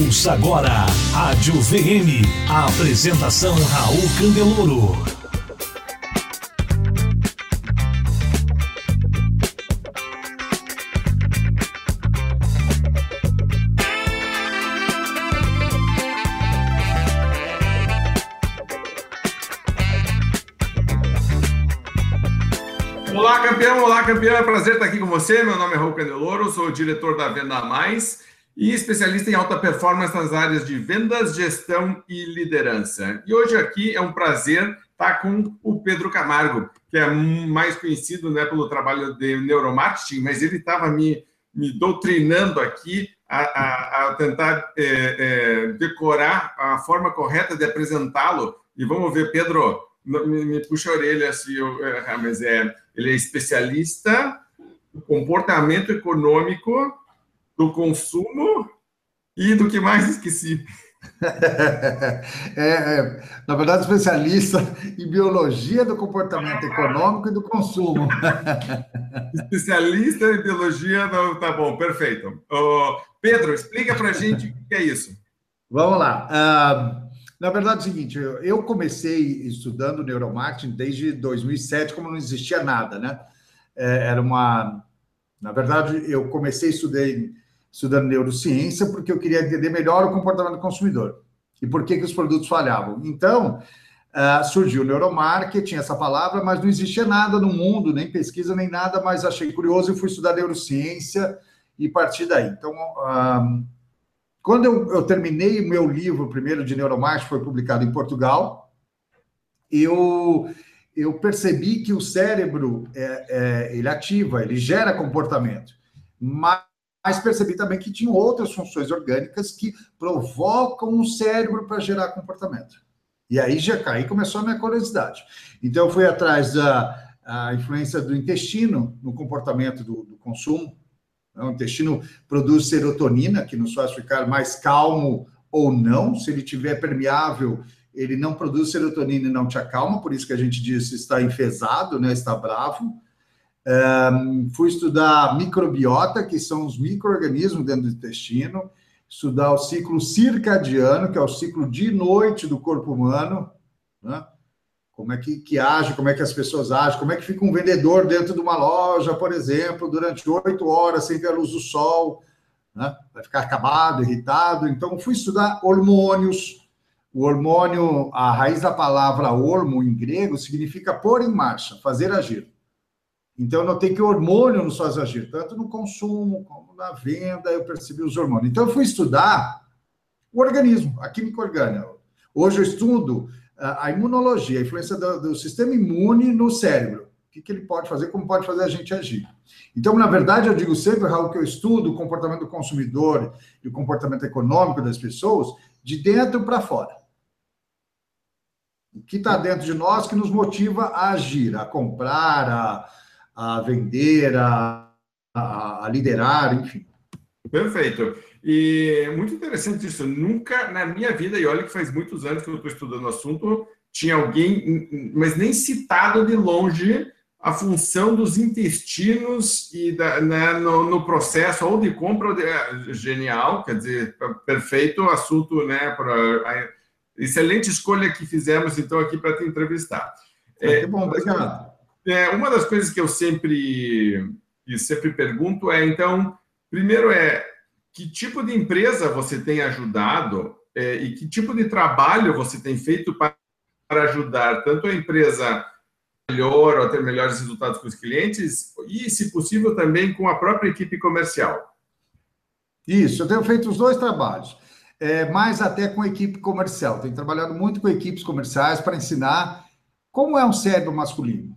Ouça agora Rádio VM. A apresentação Raul Candeloro. Olá, campeão! Olá, campeão! É um prazer estar aqui com você. Meu nome é Raul Candeloro, sou o diretor da Venda Mais e especialista em alta performance nas áreas de vendas, gestão e liderança. E hoje aqui é um prazer estar com o Pedro Camargo, que é mais conhecido né, pelo trabalho de neuromarketing, mas ele estava me, me doutrinando aqui a, a, a tentar é, é, decorar a forma correta de apresentá-lo. E vamos ver, Pedro, me, me puxa a orelha se eu. Mas é, ele é especialista no comportamento econômico do consumo e do que mais esqueci. É, é, na verdade, especialista em biologia do comportamento econômico e do consumo. especialista em biologia, do... tá bom, perfeito. Uh, Pedro, explica para gente o que é isso. Vamos lá. Uh, na verdade, é o seguinte, eu comecei estudando neuromarketing desde 2007, como não existia nada, né? É, era uma... Na verdade, eu comecei a estudar estudando neurociência porque eu queria entender melhor o comportamento do consumidor e por que, que os produtos falhavam. Então, uh, surgiu o neuromarketing, essa palavra, mas não existia nada no mundo, nem pesquisa, nem nada, mas achei curioso e fui estudar neurociência e partir daí. Então, uh, quando eu, eu terminei o meu livro, primeiro de neuromarketing, foi publicado em Portugal, eu eu percebi que o cérebro é, é, ele ativa, ele gera comportamento, mas mas percebi também que tinham outras funções orgânicas que provocam o cérebro para gerar comportamento. E aí já caí começou a minha curiosidade. Então eu fui atrás da a influência do intestino no comportamento do, do consumo. O intestino produz serotonina, que nos faz ficar mais calmo ou não. Se ele tiver permeável, ele não produz serotonina e não te acalma, por isso que a gente diz está enfesado, né? está bravo. Um, fui estudar microbiota, que são os micro-organismos dentro do intestino, estudar o ciclo circadiano, que é o ciclo de noite do corpo humano, né? como é que, que age, como é que as pessoas agem, como é que fica um vendedor dentro de uma loja, por exemplo, durante oito horas sem ver a luz do sol, né? vai ficar acabado, irritado. Então, fui estudar hormônios. O hormônio, a raiz da palavra hormo em grego significa pôr em marcha, fazer agir. Então, eu notei que o hormônio nos faz agir, tanto no consumo como na venda, eu percebi os hormônios. Então, eu fui estudar o organismo, a química orgânica. Hoje eu estudo a imunologia, a influência do, do sistema imune no cérebro. O que, que, ele pode fazer, como pode fazer a gente agir. Então, na verdade, eu digo sempre, Raul, que eu estudo o comportamento do consumidor e o comportamento econômico das pessoas de dentro para fora. O que está dentro de nós que nos motiva a agir, a comprar, a, a vender, a, a, a liderar, enfim. Perfeito. E é muito interessante isso. Nunca na minha vida, e olha que faz muitos anos que eu estou estudando o assunto, tinha alguém, mas nem citado de longe a função dos intestinos e da, né, no, no, processo ou de compra ou de, é, genial, quer dizer, perfeito assunto, né, para excelente escolha que fizemos então aqui para te entrevistar. É, bom, obrigado. É, uma das coisas que eu sempre, sempre pergunto é, então, primeiro é, que tipo de empresa você tem ajudado é, e que tipo de trabalho você tem feito para, para ajudar tanto a empresa melhor ou a ter melhores resultados com os clientes e, se possível, também com a própria equipe comercial? Isso, eu tenho feito os dois trabalhos, é, mais até com a equipe comercial. Tenho trabalhado muito com equipes comerciais para ensinar como é um cérebro masculino.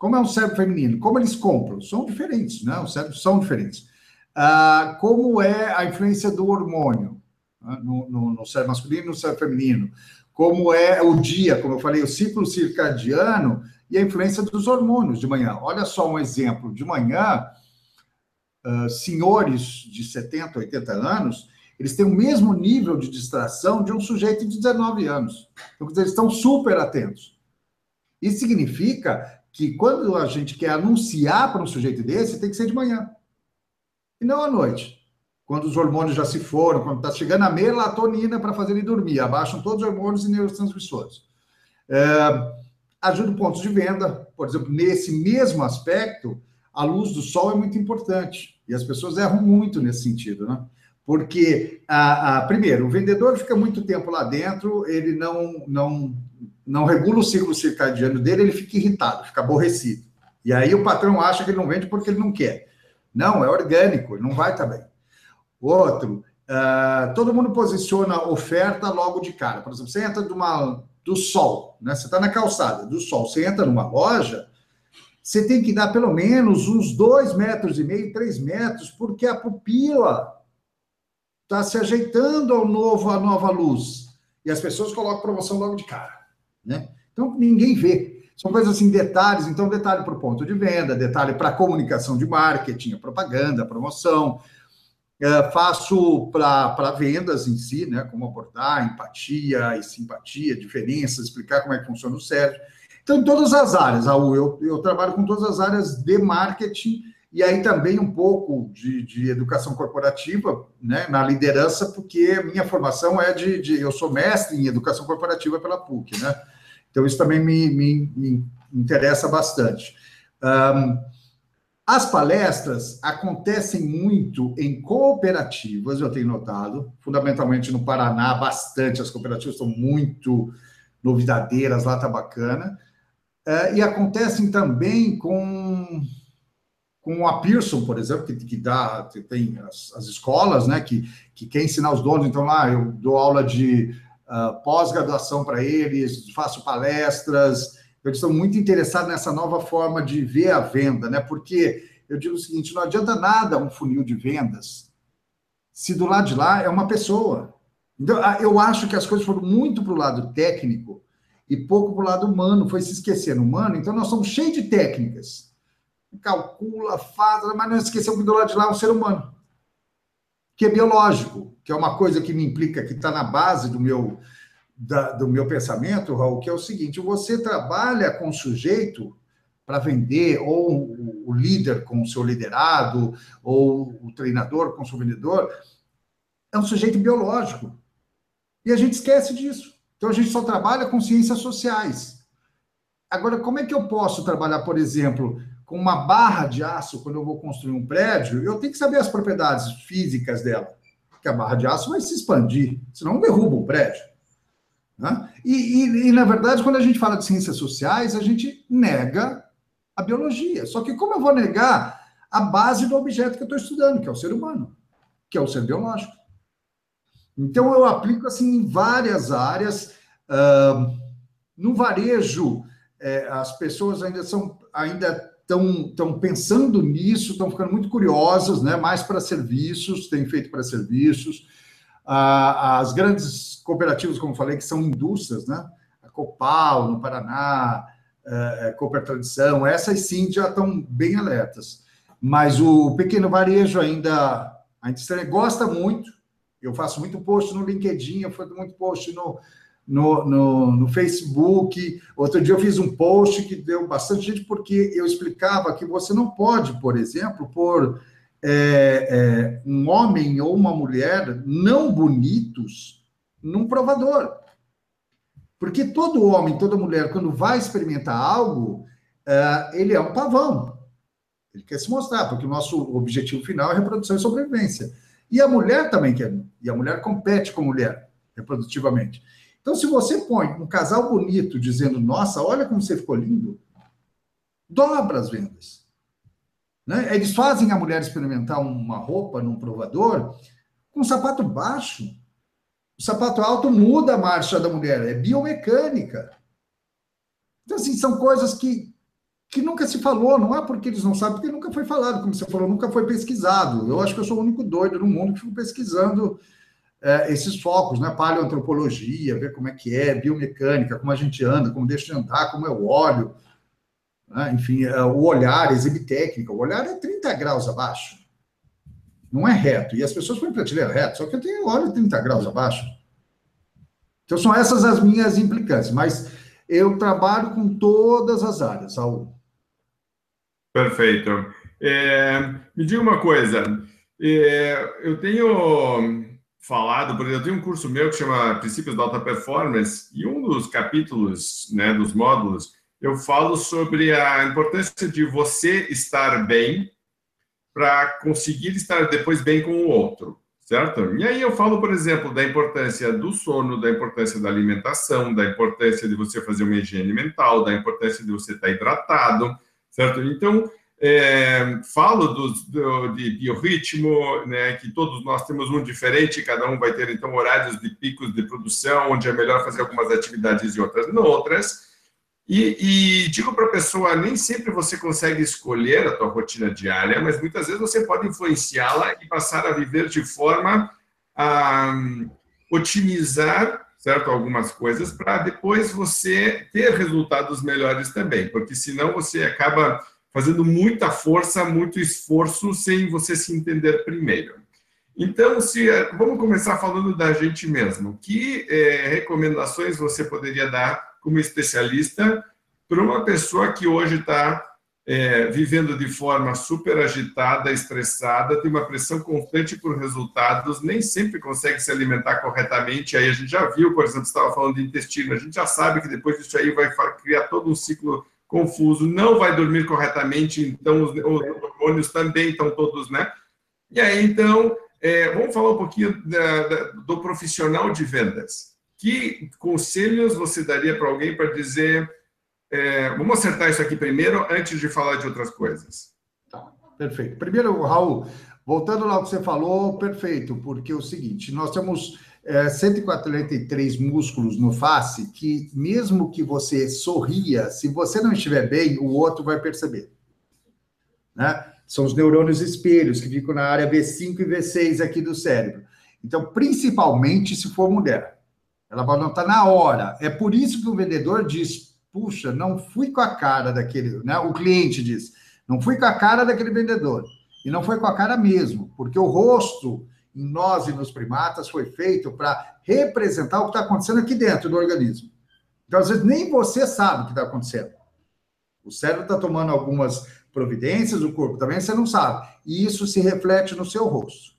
Como é um cérebro feminino? Como eles compram? São diferentes, né? Os cérebros são diferentes. Ah, como é a influência do hormônio né? no, no, no cérebro masculino e no cérebro feminino? Como é o dia, como eu falei, o ciclo circadiano e a influência dos hormônios de manhã. Olha só um exemplo. De manhã, uh, senhores de 70, 80 anos, eles têm o mesmo nível de distração de um sujeito de 19 anos. Então, eles estão super atentos. Isso significa que quando a gente quer anunciar para um sujeito desse, tem que ser de manhã. E não à noite. quando os hormônios já se foram, quando está chegando a melatonina para fazer ele dormir, abaixam todos os hormônios e neurotransmissores. É, ajuda pontos de venda, por exemplo, nesse mesmo aspecto, a luz do sol é muito importante e as pessoas erram muito nesse sentido, né? Porque, a, a, primeiro, o vendedor fica muito tempo lá dentro, ele não, não, não regula o ciclo circadiano dele, ele fica irritado, fica aborrecido. E aí o patrão acha que ele não vende porque ele não quer. Não, é orgânico, não vai estar bem. Outro, uh, todo mundo posiciona oferta logo de cara. Por exemplo, você entra de uma, do sol, né? Você está na calçada do sol, você entra numa loja, você tem que dar pelo menos uns dois metros e meio, três metros, porque a pupila está se ajeitando ao novo, à nova luz. E as pessoas colocam promoção logo de cara, né? Então ninguém vê. São coisas assim, detalhes. Então, detalhe para o ponto de venda, detalhe para a comunicação de marketing, propaganda, promoção, é, faço para vendas em si, né? Como abordar empatia e simpatia, diferenças, explicar como é que funciona o cérebro. Então, em todas as áreas, Raul, eu, eu trabalho com todas as áreas de marketing e aí também um pouco de, de educação corporativa, né? Na liderança, porque minha formação é de, de, Eu sou mestre em educação corporativa pela PUC, né? Então, isso também me, me, me interessa bastante. Um, as palestras acontecem muito em cooperativas, eu tenho notado, fundamentalmente no Paraná, bastante, as cooperativas estão muito novidadeiras, lá está bacana. É, e acontecem também com, com a Pearson, por exemplo, que, que dá, tem as, as, escolas, né, que, que quer ensinar os donos, então lá eu dou aula de uh, pós-graduação para eles, faço palestras, eles estão muito interessados nessa nova forma de ver a venda, né? Porque eu digo o seguinte: não adianta nada um funil de vendas se do lado de lá é uma pessoa. Então, eu acho que as coisas foram muito para o lado técnico e pouco para o lado humano, foi se esquecendo humano. Então, nós somos cheios de técnicas. Calcula, faz, mas não esqueceu que do lado de lá é um ser humano, que é biológico, que é uma coisa que me implica, que está na base do meu da, do meu pensamento, Raul, que é o seguinte: você trabalha com o sujeito para vender, ou o líder com o seu liderado, ou o treinador com o seu vendedor, é um sujeito biológico. E a gente esquece disso. Então a gente só trabalha com ciências sociais. Agora, como é que eu posso trabalhar, por exemplo, com uma barra de aço quando eu vou construir um prédio? Eu tenho que saber as propriedades físicas dela, porque a barra de aço vai se expandir, senão derruba o prédio. Né? E, e, e, na verdade, quando a gente fala de ciências sociais, a gente nega a biologia. Só que como eu vou negar a base do objeto que eu estou estudando, que é o ser humano, que é o ser biológico? Então, eu aplico assim em várias áreas. Uh, no varejo, é, as pessoas ainda são ainda estão pensando nisso, estão ficando muito curiosas, né? mais para serviços, tem feito para serviços. As grandes cooperativas, como falei, que são indústrias, né? A Copal, no Paraná, a é, Cooper Tradição, essas sim já estão bem alertas. Mas o pequeno varejo ainda, ainda gosta muito. Eu faço muito post no LinkedIn, eu faço muito post no, no, no, no, Facebook. Outro dia eu fiz um post que deu bastante gente, porque eu explicava que você não pode, por exemplo, pôr é, é, um homem ou uma mulher não bonitos num provador. Porque todo homem, toda mulher, quando vai experimentar algo, é, ele é um pavão. Ele quer se mostrar, porque o nosso objetivo final é reprodução e sobrevivência. E a mulher também quer. E a mulher compete com a mulher, reprodutivamente. Então, se você põe um casal bonito dizendo, nossa, olha como você ficou lindo, dobra as vendas. Né? Eles fazem a mulher experimentar uma roupa num provador com sapato baixo. O sapato alto muda a marcha da mulher, é biomecânica. Então, assim, são coisas que, que nunca se falou, não é porque eles não sabem, porque nunca foi falado, como você falou, nunca foi pesquisado. Eu acho que eu sou o único doido no mundo que fico pesquisando é, esses focos, né? Paleoantropologia, ver como é que é, biomecânica, como a gente anda, como deixa de andar, como é o óleo. Né? Enfim, é, o olhar exibe técnica. O olhar é 30 graus abaixo. Não é reto. E as pessoas põem prateleira reto, só que eu tenho olho 30 graus abaixo. Então, são essas as minhas implicâncias. Mas eu trabalho com todas as áreas, Saúl. Perfeito. É, me diga uma coisa. É, eu tenho falado, por exemplo, eu tenho um curso meu que chama Princípios da Alta Performance, e um dos capítulos, né, dos módulos, eu falo sobre a importância de você estar bem para conseguir estar depois bem com o outro, certo? E aí eu falo, por exemplo, da importância do sono, da importância da alimentação, da importância de você fazer uma higiene mental, da importância de você estar hidratado, certo? Então, é, falo do, de biorritmo, né, que todos nós temos um diferente, cada um vai ter então horários de picos de produção, onde é melhor fazer algumas atividades e outras não outras. E, e digo para a pessoa, nem sempre você consegue escolher a tua rotina diária, mas muitas vezes você pode influenciá-la e passar a viver de forma a um, otimizar certo algumas coisas para depois você ter resultados melhores também, porque senão você acaba fazendo muita força, muito esforço, sem você se entender primeiro. Então, se vamos começar falando da gente mesmo. Que é, recomendações você poderia dar como especialista para uma pessoa que hoje está é, vivendo de forma super agitada, estressada, tem uma pressão constante por resultados, nem sempre consegue se alimentar corretamente. Aí a gente já viu, por exemplo, estava falando de intestino, a gente já sabe que depois disso aí vai criar todo um ciclo confuso, não vai dormir corretamente, então os, os hormônios também estão todos, né? E aí, então, é, vamos falar um pouquinho da, da, do profissional de vendas. Que conselhos você daria para alguém para dizer, é, vamos acertar isso aqui primeiro, antes de falar de outras coisas? Tá, perfeito. Primeiro, Raul, voltando lá ao que você falou, perfeito, porque é o seguinte, nós temos é, 143 músculos no face que, mesmo que você sorria, se você não estiver bem, o outro vai perceber. Né? São os neurônios espelhos que ficam na área V5 e V6 aqui do cérebro. Então, principalmente se for mulher. Ela vai notar na hora. É por isso que o vendedor diz: puxa, não fui com a cara daquele. Né? O cliente diz: não fui com a cara daquele vendedor. E não foi com a cara mesmo, porque o rosto em nós e nos primatas foi feito para representar o que está acontecendo aqui dentro do organismo. Então, às vezes, nem você sabe o que está acontecendo. O cérebro está tomando algumas providências, o corpo também, você não sabe. E isso se reflete no seu rosto.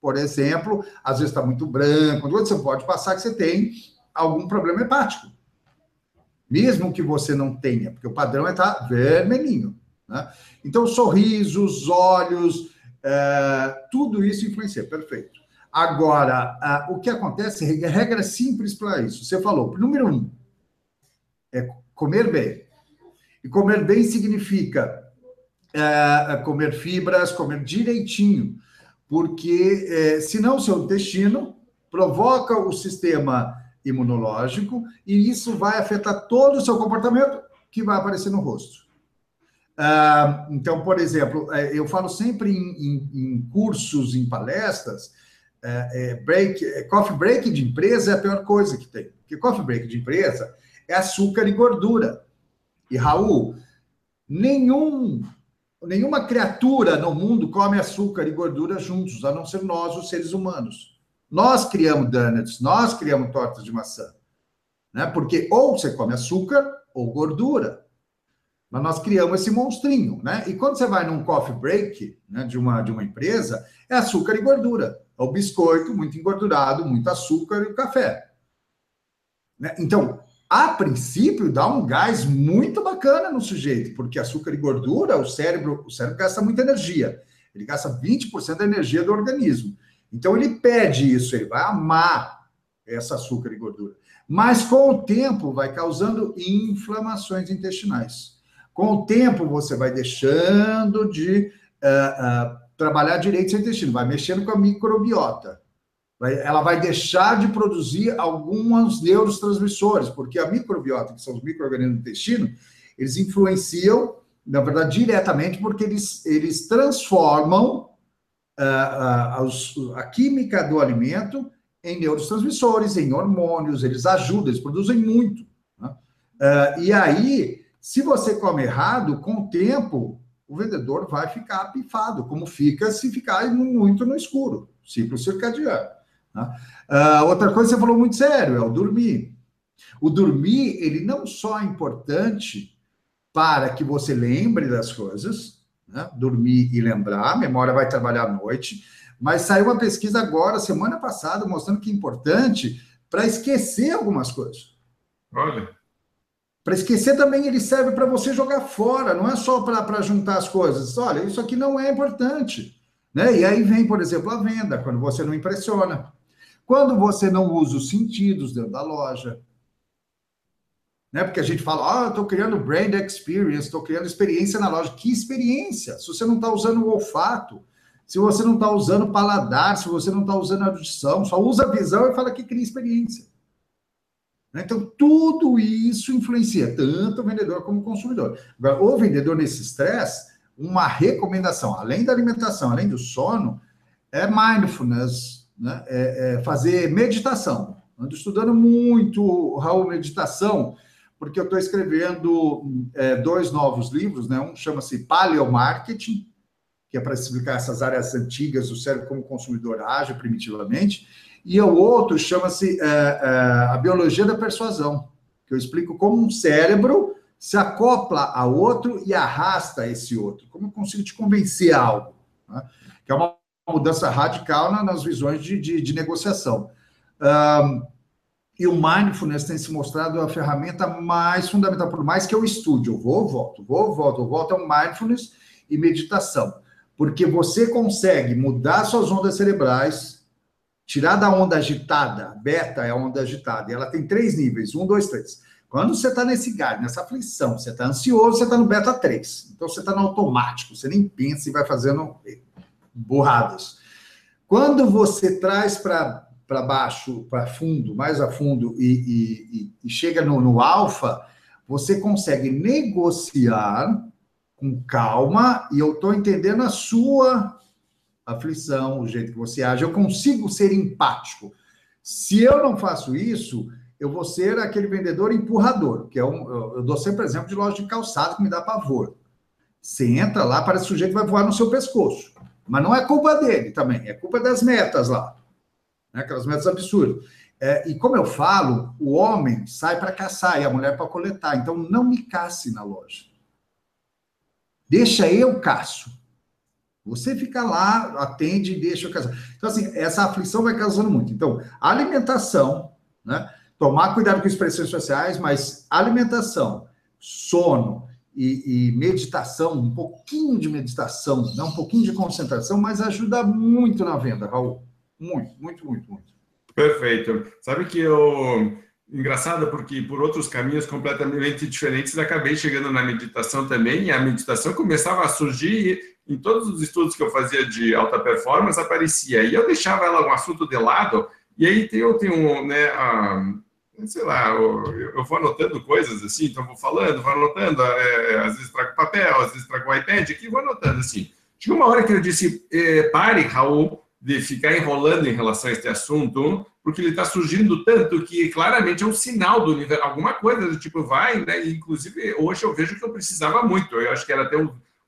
Por exemplo, às vezes está muito branco, você pode passar que você tem algum problema hepático. Mesmo que você não tenha, porque o padrão é estar tá vermelhinho. Né? Então, sorrisos, olhos, é, tudo isso influencia, perfeito. Agora, uh, o que acontece, regra simples para isso. Você falou, número um, é comer bem. E comer bem significa uh, comer fibras, comer direitinho, porque senão o seu intestino provoca o sistema imunológico e isso vai afetar todo o seu comportamento que vai aparecer no rosto. Uh, então, por exemplo, é, eu falo sempre em, em, em cursos, em palestras, é, é, break, é, coffee break de empresa é a pior coisa que tem. Porque coffee break de empresa é açúcar e gordura. E, Raul, nenhum, nenhuma criatura no mundo come açúcar e gordura juntos, a não ser nós, os seres humanos. Nós criamos donuts, nós criamos tortas de maçã. Né? Porque ou você come açúcar ou gordura. Mas nós criamos esse monstrinho, né? E quando você vai num coffee break né, de, uma, de uma empresa, é açúcar e gordura. É o biscoito muito engordurado, muito açúcar e o café. Né? Então, a princípio, dá um gás muito bacana no sujeito, porque açúcar e gordura, o cérebro, o cérebro gasta muita energia. Ele gasta 20% da energia do organismo. Então, ele pede isso, ele vai amar essa açúcar e gordura. Mas, com o tempo, vai causando inflamações intestinais. Com o tempo, você vai deixando de uh, uh, trabalhar direito seu intestino, vai mexendo com a microbiota. Vai, ela vai deixar de produzir alguns neurotransmissores, porque a microbiota, que são os micro-organismos do intestino, eles influenciam, na verdade, diretamente, porque eles, eles transformam uh, a química do alimento em neurotransmissores, em hormônios, eles ajudam, eles produzem muito. Né? e aí, se você come errado, com o tempo, o vendedor vai ficar pifado, como fica se ficar muito no escuro, ciclo circadiano. Né? Uh, outra coisa que você falou muito sério é o dormir. O dormir, ele não só é importante para que você lembre das coisas, né? dormir e lembrar, a memória vai trabalhar à noite, mas saiu uma pesquisa agora, semana passada, mostrando que é importante para esquecer algumas coisas. Olha. Para esquecer também ele serve para você jogar fora, não é só para juntar as coisas. Olha, isso aqui não é importante. Né? E aí vem, por exemplo, a venda, quando você não impressiona. Quando você não usa os sentidos dentro da loja. Né? Porque a gente fala, ah, estou criando brand experience, estou criando experiência na loja. Que experiência? Se você não está usando o olfato, se você não está usando paladar, se você não está usando a audição, só usa a visão e fala que cria experiência. Né? Então, tudo isso influencia tanto o vendedor como o consumidor. Agora, o vendedor nesse estresse, uma recomendação, além da alimentação, além do sono, é mindfulness, né? é, é fazer meditação. Ando estudando muito, Raul, meditação, porque eu estou escrevendo é, dois novos livros, né? Um chama-se Paleomarketing, que é para explicar essas áreas antigas do cérebro como o consumidor age primitivamente, e o outro chama-se é, é, A Biologia da Persuasão, que eu explico como um cérebro se acopla a outro e arrasta esse outro. Como eu consigo te convencer a algo? Né? Que é uma mudança radical nas visões de, de, de negociação. Um, e o mindfulness tem se mostrado a ferramenta mais fundamental, por mais que eu estude, eu vou, volto, vou, volto, volto, é o mindfulness e meditação porque você consegue mudar suas ondas cerebrais, tirar da onda agitada, beta é a onda agitada, e ela tem três níveis, um, dois, três. Quando você está nesse gás, nessa aflição, você está ansioso, você está no beta 3. Então você está no automático, você nem pensa e vai fazendo burradas. Quando você traz para baixo, para fundo, mais a fundo, e, e, e chega no, no alfa, você consegue negociar com calma e eu estou entendendo a sua aflição, o jeito que você age. Eu consigo ser empático. Se eu não faço isso, eu vou ser aquele vendedor empurrador, que é um. Eu dou sempre exemplo de loja de calçado que me dá pavor. Você entra lá, parece que o sujeito vai voar no seu pescoço. Mas não é culpa dele também, é culpa das metas lá. Né? Aquelas metas absurdas. É, e como eu falo, o homem sai para caçar e a mulher para coletar. Então não me casse na loja. Deixa eu caço. Você fica lá, atende e deixa eu caçar. Então, assim, essa aflição vai causando muito. Então, alimentação, né? Tomar cuidado com expressões sociais, mas alimentação, sono e, e meditação, um pouquinho de meditação, né? um pouquinho de concentração, mas ajuda muito na venda, Raul. Muito, muito, muito, muito. Perfeito. Sabe que eu engraçado porque por outros caminhos completamente diferentes acabei chegando na meditação também e a meditação começava a surgir em todos os estudos que eu fazia de alta performance aparecia e eu deixava ela um assunto de lado e aí eu tenho né a, sei lá eu, eu, vou anotando coisas assim então vou falando vou anotando é, é, às vezes trago papel às vezes trago iPad aqui vou anotando assim chegou uma hora que eu disse eh, pare Raul de ficar enrolando em relação a este assunto porque ele está surgindo tanto que claramente é um sinal do universo, alguma coisa do tipo vai, né? Inclusive, hoje eu vejo que eu precisava muito. Eu acho que era até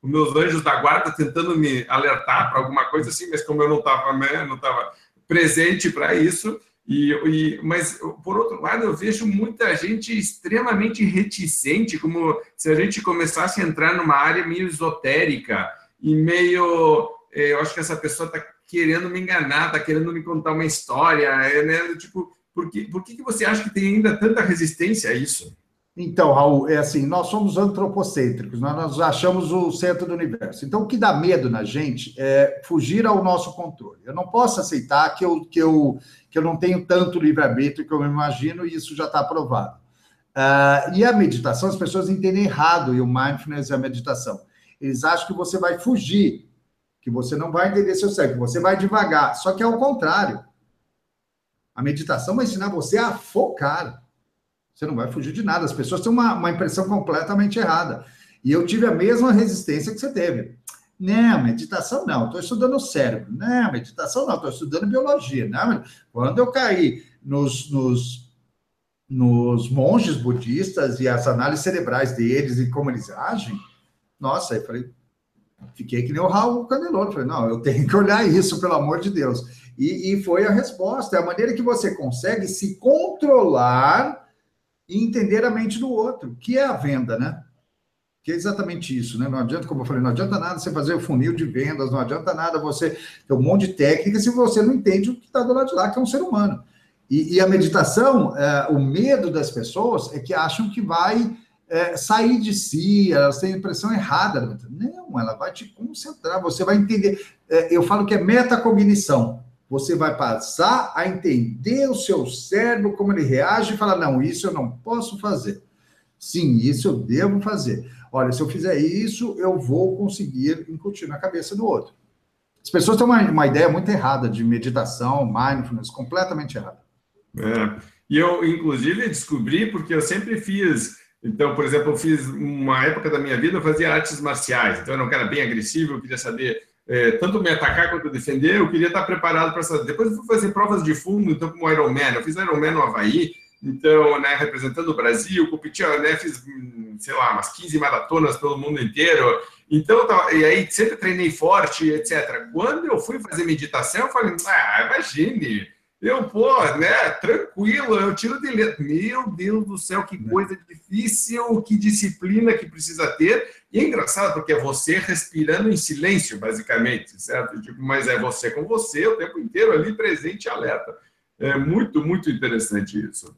os meus anjos da guarda tentando me alertar para alguma coisa assim, mas como eu não estava né, não tava presente para isso. E, e, mas, por outro lado, eu vejo muita gente extremamente reticente, como se a gente começasse a entrar numa área meio esotérica e meio. Eh, eu acho que essa pessoa está querendo me enganar, tá querendo me contar uma história, é, né? Tipo, por que, por que, que você acha que tem ainda tanta resistência a isso? Então, Raul, é assim, nós somos antropocêntricos, nós achamos o centro do universo. Então, o que dá medo na gente é fugir ao nosso controle. Eu não posso aceitar que eu, que eu, que eu não tenho tanto livre-arbítrio que eu imagino, e isso já está provado. Uh, e a meditação, as pessoas entendem errado, e o mindfulness e a meditação. Eles acham que você vai fugir que você não vai entender seu cérebro, você vai devagar. Só que é o contrário. A meditação vai ensinar você a focar. Você não vai fugir de nada. As pessoas têm uma, uma impressão completamente errada. E eu tive a mesma resistência que você teve. Não, meditação não, estou estudando o cérebro. Não, meditação não, estou estudando biologia. Não, quando eu caí nos, nos, nos monges budistas e as análises cerebrais deles e como eles agem, nossa, eu falei, Fiquei que nem o Raul Candeloro. Falei, não, eu tenho que olhar isso, pelo amor de Deus. E, e foi a resposta. É a maneira que você consegue se controlar e entender a mente do outro, que é a venda, né? que é exatamente isso, né? Não adianta, como eu falei, não adianta nada você fazer o funil de vendas, não adianta nada você ter um monte de técnica se você não entende o que está do lado de lá, que é um ser humano. E, e a meditação, é, o medo das pessoas é que acham que vai é, sair de si, elas têm a impressão errada. Não, ela vai te concentrar, você vai entender. É, eu falo que é metacognição. Você vai passar a entender o seu cérebro, como ele reage, e falar: não, isso eu não posso fazer. Sim, isso eu devo fazer. Olha, se eu fizer isso, eu vou conseguir incutir na cabeça do outro. As pessoas têm uma, uma ideia muito errada de meditação, mindfulness, completamente errada. É. E eu, inclusive, descobri porque eu sempre fiz. Então, por exemplo, eu fiz uma época da minha vida, eu fazia artes marciais. Então, eu era um cara bem agressivo, eu queria saber é, tanto me atacar quanto defender, eu queria estar preparado para essa. Depois eu fui fazer provas de fundo, então, como Ironman. Eu fiz Ironman no Havaí, então, né, representando o Brasil, competia, né, fiz, sei lá, umas 15 maratonas pelo mundo inteiro. Então, e aí sempre treinei forte, etc. Quando eu fui fazer meditação, eu falei, ah, imagine, eu, pô, né, tranquilo, eu tiro de letra. Meu Deus do céu, que coisa difícil, que disciplina que precisa ter. E é engraçado, porque é você respirando em silêncio, basicamente, certo? Tipo, mas é você com você o tempo inteiro ali presente e alerta. É muito, muito interessante isso.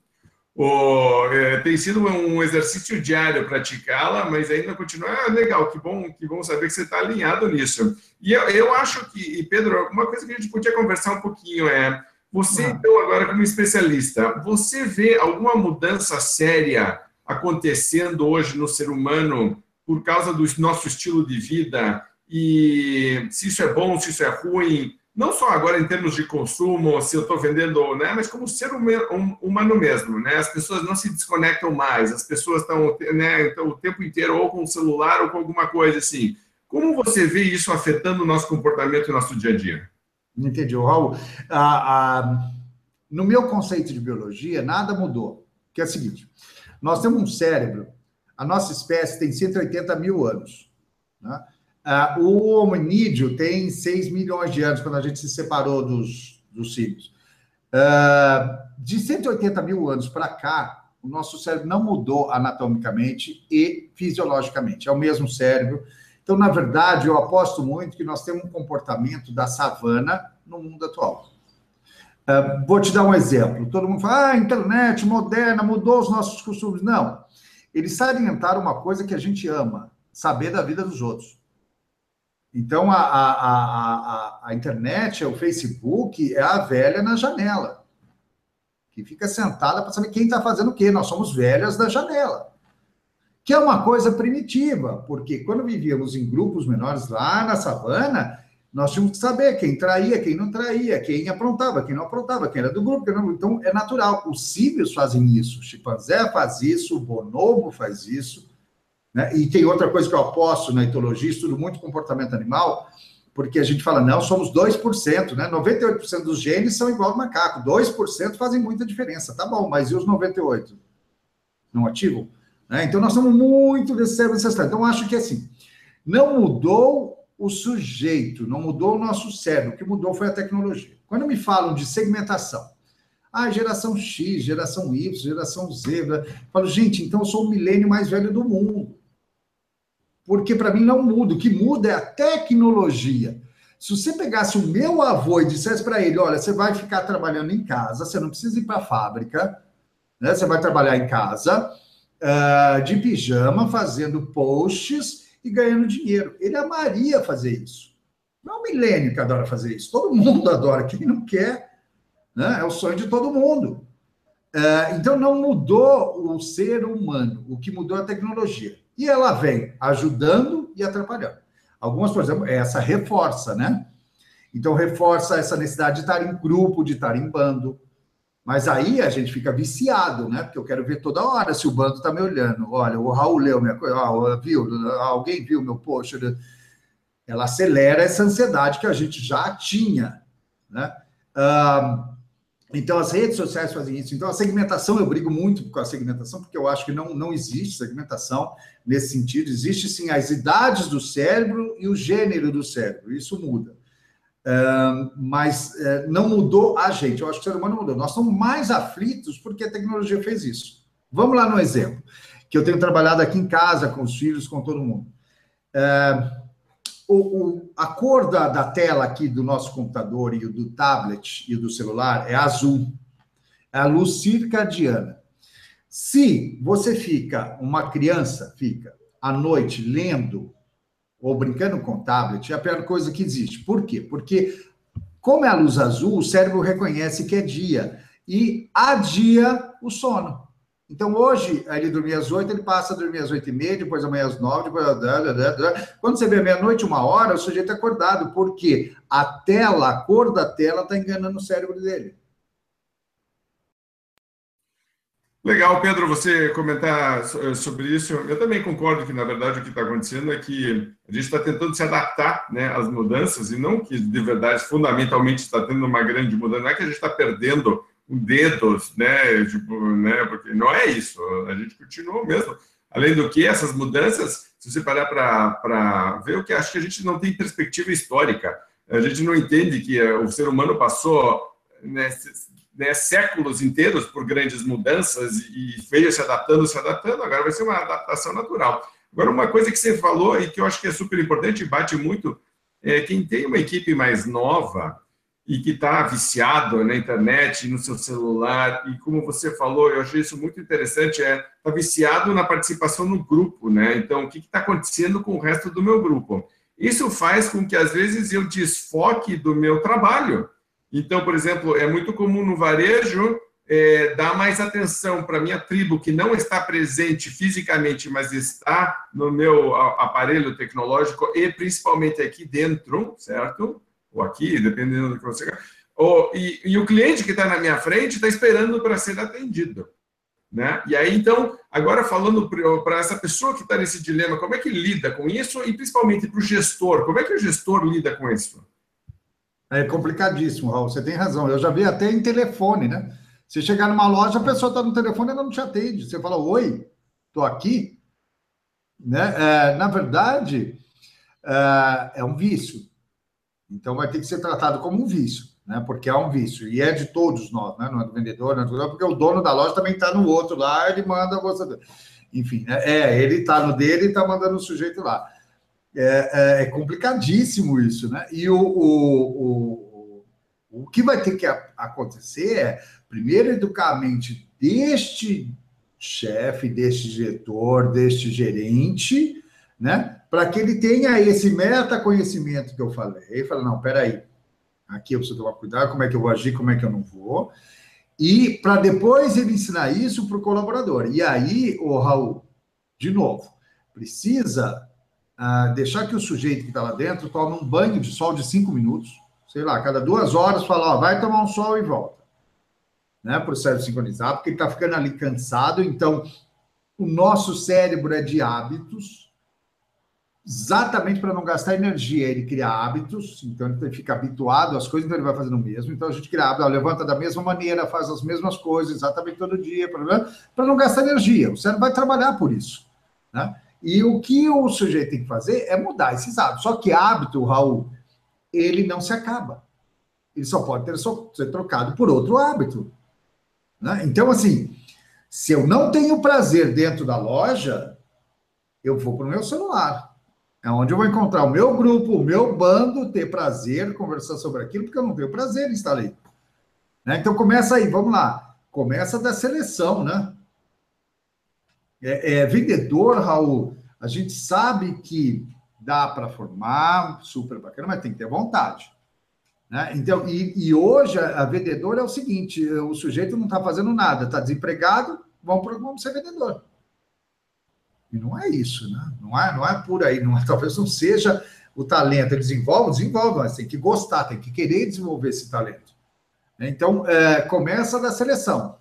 Oh, é, tem sido um exercício diário praticá-la, mas ainda continua ah, legal. Que bom, que bom saber que você está alinhado nisso. E eu, eu acho que, e Pedro, uma coisa que a gente podia conversar um pouquinho é você, então, agora como especialista, você vê alguma mudança séria acontecendo hoje no ser humano por causa do nosso estilo de vida? E se isso é bom, se isso é ruim? Não só agora em termos de consumo, se eu estou vendendo, né, mas como ser humano mesmo, né? As pessoas não se desconectam mais, as pessoas estão, né, o tempo inteiro ou com o celular ou com alguma coisa assim. Como você vê isso afetando o nosso comportamento e nosso dia a dia? Entendi, Raul. Ah, ah, no meu conceito de biologia, nada mudou. Que é o seguinte: nós temos um cérebro, a nossa espécie tem 180 mil anos. Né? Ah, o hominídeo tem 6 milhões de anos, quando a gente se separou dos, dos símios. Ah, de 180 mil anos para cá, o nosso cérebro não mudou anatomicamente e fisiologicamente. É o mesmo cérebro então, na verdade, eu aposto muito que nós temos um comportamento da savana no mundo atual. Uh, vou te dar um exemplo. Todo mundo fala, ah, internet moderna mudou os nossos costumes. Não. Eles salientaram uma coisa que a gente ama: saber da vida dos outros. Então, a, a, a, a, internet, o Facebook, é a velha na janela, que fica sentada para saber quem está fazendo o quê. Nós somos velhas da janela que é uma coisa primitiva, porque quando vivíamos em grupos menores lá na savana, nós tínhamos que saber quem traía, quem não traía, quem aprontava, quem não aprontava, quem era do grupo, quem não. Então é natural. Os símios fazem isso, o chimpanzé faz isso, o bonobo faz isso. Né? E tem outra coisa que eu aposto na etologia, estudo muito comportamento animal, porque a gente fala, não, somos 2%, né? 98% dos genes são igual ao macaco, 2% fazem muita diferença. Tá bom, mas e os 98%? Não ativam? Né? Então, nós estamos muito desse cérebro ancestral. Então, acho que assim, não mudou o sujeito, não mudou o nosso cérebro, o que mudou foi a tecnologia. Quando me falam de segmentação, ah, geração X, geração Y, geração Z, eu falo, gente, então eu sou o milênio mais velho do mundo. Porque para mim não muda, o que muda é a tecnologia. Se você pegasse o meu avô e dissesse para ele, olha, você vai ficar trabalhando em casa, você não precisa ir para a fábrica, né? Você vai trabalhar em casa, uh, de pijama, fazendo posts e ganhando dinheiro. Ele amaria fazer isso. Não é o milênio que adora fazer isso. Todo mundo adora. Quem não quer, né? é o sonho de todo mundo. Uh, então, não mudou o ser humano. O que mudou é a tecnologia. E ela vem ajudando e atrapalhando. Algumas, por exemplo, essa reforça, né? Então, reforça essa necessidade de estar em grupo, de estar em bando, mas aí a gente fica viciado, né? Porque eu quero ver toda hora se o bando está me olhando. Olha, o Raul leu minha coisa, ah, viu? Alguém viu meu post? Ela acelera essa ansiedade que a gente já tinha, né? Ah, então, as redes sociais fazem isso. Então, a segmentação, eu brigo muito com a segmentação, porque eu acho que não, não existe segmentação nesse sentido. Existe, sim, as idades do cérebro e o gênero do cérebro. Isso muda mas uh, não mudou a gente. Eu acho que o ser humano mudou. Nós estamos mais aflitos porque a tecnologia fez isso. Vamos lá no exemplo. que eu tenho trabalhado aqui em casa com os filhos, com todo mundo. O, o, a cor da, da tela aqui do nosso computador e do tablet e do celular é azul. É a luz circadiana. Se você fica, uma criança fica à noite lendo ou brincando com tablet, é a pior coisa que existe. Por quê? Porque, como é a luz azul, o cérebro reconhece que é dia e adia o sono. Então, hoje, ele dormia às oito, ele passa a dormir às oito e meia, depois amanhã às nove, depois... Quando você vê meia-noite, uma hora, o sujeito é acordado, porque a tela, a cor da tela está enganando o cérebro dele. Legal, Pedro, você comentar sobre isso. Eu também concordo que, na verdade, o que está acontecendo é que a gente está tentando se adaptar né, às mudanças e não que, de verdade, fundamentalmente está tendo uma grande mudança. Não é que a gente está perdendo dedos, né? Tipo, né? Porque não é isso. A gente continua mesmo. Além do que, essas mudanças, se você parar para ver, o que acho que a gente não tem perspectiva histórica. A gente não entende que eh, o ser humano passou né, né, séculos inteiros por grandes mudanças e veio se adaptando, se adaptando. Agora vai ser uma adaptação natural. Agora, uma coisa que você falou e que eu acho que é super importante e bate muito é quem tem uma equipe mais nova e que está viciado na internet, no seu celular, e como você falou, eu achei isso muito interessante, é está viciado na participação no grupo, né? Então, o que está acontecendo com o resto do meu grupo? Isso faz com que, às vezes, eu desfoque do meu trabalho. Então, por exemplo, é muito comum no varejo é, dar mais atenção para a minha tribo que não está presente fisicamente, mas está no meu aparelho tecnológico e principalmente aqui dentro, certo? ou aqui, dependendo do que você quer. Ou, e, e o cliente que está na minha frente está esperando para ser atendido. Né? E aí, então, agora falando para essa pessoa que está nesse dilema, como é que lida com isso e principalmente para o gestor, como é que o gestor lida com isso? É complicadíssimo, Raul, você tem razão. Eu já vi até em telefone, né? Você chegar numa loja, a pessoa está no telefone e ela não te atende. Você fala, oi, estou aqui. Né? É, na verdade, é, é um vício. Então vai ter que ser tratado como um vício, né? Porque é um vício e é de todos nós, né? Não é do vendedor, não é do porque o dono da loja também está no outro lá, ele manda você. Enfim, né? é, ele está no dele e está mandando o sujeito lá. É, é, é, complicadíssimo isso, né? E o, o, o, o que vai ter que acontecer é, primeiro, educar a mente deste chefe, deste diretor, deste gerente, né? Para que ele tenha esse meta-conhecimento que eu falei. E fala, não, peraí, aqui eu preciso tomar cuidado, como é que eu vou agir, como é que eu não vou. E para depois ele ensinar isso para o colaborador. E aí, o Raul, de novo, precisa uh, deixar que o sujeito que está lá dentro tome um banho de sol de cinco minutos, sei lá, cada duas horas, fala, ó, vai tomar um sol e volta. Né, para o cérebro sincronizar, porque ele está ficando ali cansado. Então, o nosso cérebro é de hábitos, exatamente para não gastar energia, ele cria hábitos, então ele fica habituado às coisas, então ele vai fazendo o mesmo. Então a gente cria hábito, levanta da mesma maneira, faz as mesmas coisas exatamente todo dia, para não gastar energia. O cérebro vai trabalhar por isso. Né? E o que o sujeito tem que fazer é mudar esses hábitos. Só que hábito, Raul, ele não se acaba. Ele só pode ter, ser trocado por outro hábito. Né? Então, assim, se eu não tenho prazer dentro da loja, eu vou para o meu celular é onde eu vou encontrar o meu grupo, o meu bando, ter prazer, conversar sobre aquilo, porque eu não tenho prazer em estar ali. Né? Então começa aí, vamos lá. Começa da seleção, né? É, é vendedor, Raul, a gente sabe que dá para formar, super bacana, mas tem que ter vontade. Né? Então, e, e hoje a, a vendedora é o seguinte: o sujeito não está fazendo nada, está desempregado, vamos, vamos ser vendedor. E não é isso, né? Não é, não é por aí, não é, talvez não seja o talento. Ele desenvolve, desenvolve, mas tem que gostar, tem que querer desenvolver esse talento. Então, é, começa da seleção.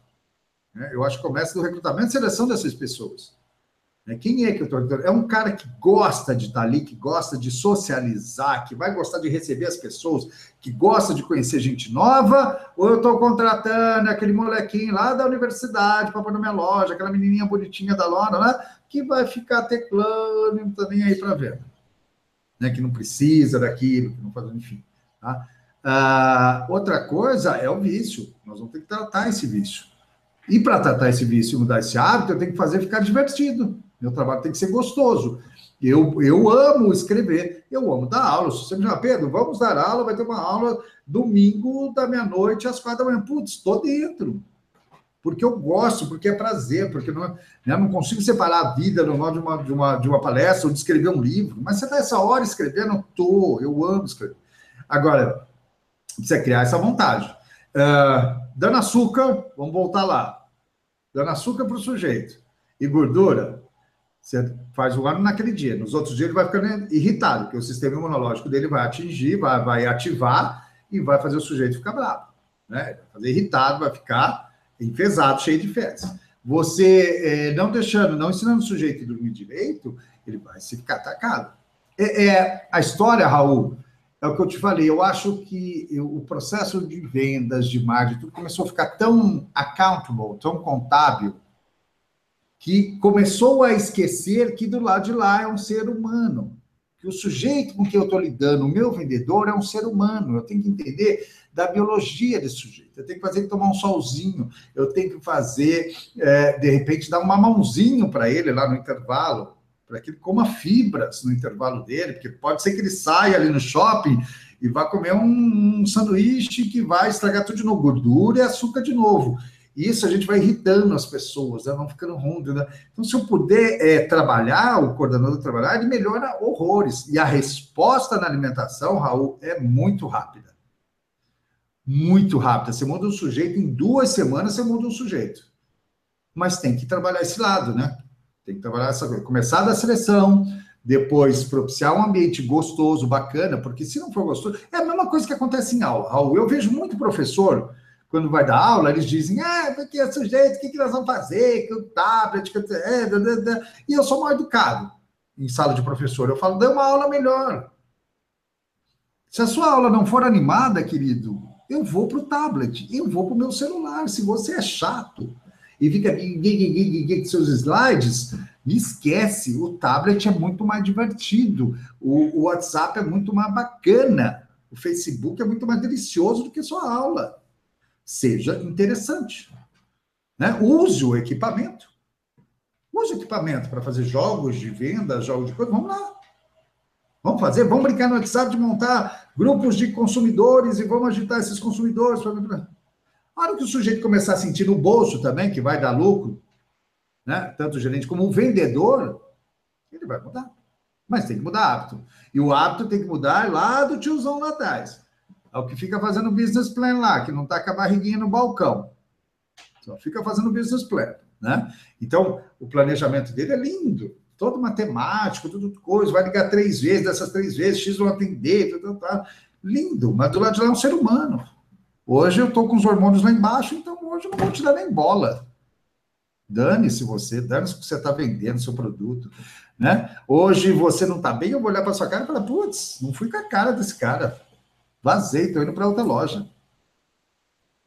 Né? Eu acho que começa do recrutamento e seleção dessas pessoas. Né? Quem é que eu estou É um cara que gosta de estar ali, que gosta de socializar, que vai gostar de receber as pessoas, que gosta de conhecer gente nova, ou eu estou contratando aquele molequinho lá da universidade para pôr na minha loja, aquela menininha bonitinha da loja, né? que vai ficar teclando, não está nem aí para ver. Né? Que não precisa daquilo, que não faz, enfim. Tá? Ah, outra coisa é o vício. Nós vamos ter que tratar esse vício. E para tratar esse vício e mudar esse hábito, eu tenho que fazer ficar divertido. Meu trabalho tem que ser gostoso. Eu, eu amo escrever, eu amo dar aula. Se você me chama, Pedro, vamos dar aula, vai ter uma aula domingo da meia-noite às quatro da manhã. Putz, estou dentro. Porque eu gosto, porque é prazer, porque não, né, não consigo separar a vida normal de uma, de, uma, de uma palestra ou de escrever um livro. Mas você está essa hora escrevendo? Tô, eu amo escrever. Agora, precisa criar essa vontade. Uh, dando açúcar, vamos voltar lá. Dando açúcar para o sujeito. E gordura, você faz o ano naquele dia. Nos outros dias ele vai ficando irritado, porque o sistema imunológico dele vai atingir, vai, vai ativar e vai fazer o sujeito ficar bravo. Né? Vai fazer irritado, vai ficar enfesado, cheio de fezes. Você é, não deixando, não ensinando o sujeito a dormir direito, ele vai se ficar atacado. É, é, a história, Raul, é o que eu te falei. Eu acho que eu, o processo de vendas, de marketing, tudo começou a ficar tão accountable, tão contábil, que começou a esquecer que do lado de lá é um ser humano. Que o sujeito com quem eu estou lidando, o meu vendedor, é um ser humano. Eu tenho que entender da biologia desse sujeito. Eu tenho que fazer ele tomar um solzinho, eu tenho que fazer, é, de repente, dar uma mãozinho para ele lá no intervalo, para que ele coma fibras no intervalo dele, porque pode ser que ele saia ali no shopping e vá comer um, um sanduíche que vai estragar tudo de novo, gordura e açúcar de novo. Isso a gente vai irritando as pessoas, elas vão ficando ruim. Né? Então, se eu puder é, trabalhar, o coordenador trabalhar, ele melhora horrores. E a resposta na alimentação, Raul, é muito rápida muito rápida. Você muda um sujeito em duas semanas, você muda um sujeito. Mas tem que trabalhar esse lado, né? Tem que trabalhar essa coisa. Começar da seleção, depois propiciar um ambiente gostoso, bacana, porque se não for gostoso, é a mesma coisa que acontece em aula. Eu vejo muito professor, quando vai dar aula, eles dizem, ah, porque é sujeito, o que, que nós vamos fazer? Que o tablet, que é, e eu sou mal educado em sala de professor. Eu falo, dê uma aula melhor. Se a sua aula não for animada, querido, eu vou para o tablet, eu vou para o meu celular. Se você é chato e fica com seus slides, me esquece. O tablet é muito mais divertido, o, o WhatsApp é muito mais bacana, o Facebook é muito mais delicioso do que sua aula. Seja interessante. Né? Use o equipamento. Use o equipamento para fazer jogos de venda, jogos de coisa. Vamos lá. Vamos fazer, vamos brincar no WhatsApp de montar grupos de consumidores e vamos agitar esses consumidores. A hora que o sujeito começar a sentir no bolso também, que vai dar lucro, né? tanto o gerente como o vendedor, ele vai mudar. Mas tem que mudar hábito. E o hábito tem que mudar lá do tiozão lá atrás. É o que fica fazendo business plan lá, que não está com a barriguinha no balcão. Só fica fazendo business plan. Né? Então, o planejamento dele é lindo todo matemático, tudo coisa, vai ligar três vezes, dessas três vezes, X vão atender, tudo, tudo, lindo, mas do lado de lá é um ser humano. Hoje eu estou com os hormônios lá embaixo, então hoje eu não vou te dar nem bola. Dane-se você, dane-se que você está vendendo seu produto. Né? Hoje você não está bem, eu vou olhar para sua cara e falar, putz, não fui com a cara desse cara. Vazei, estou indo para outra loja.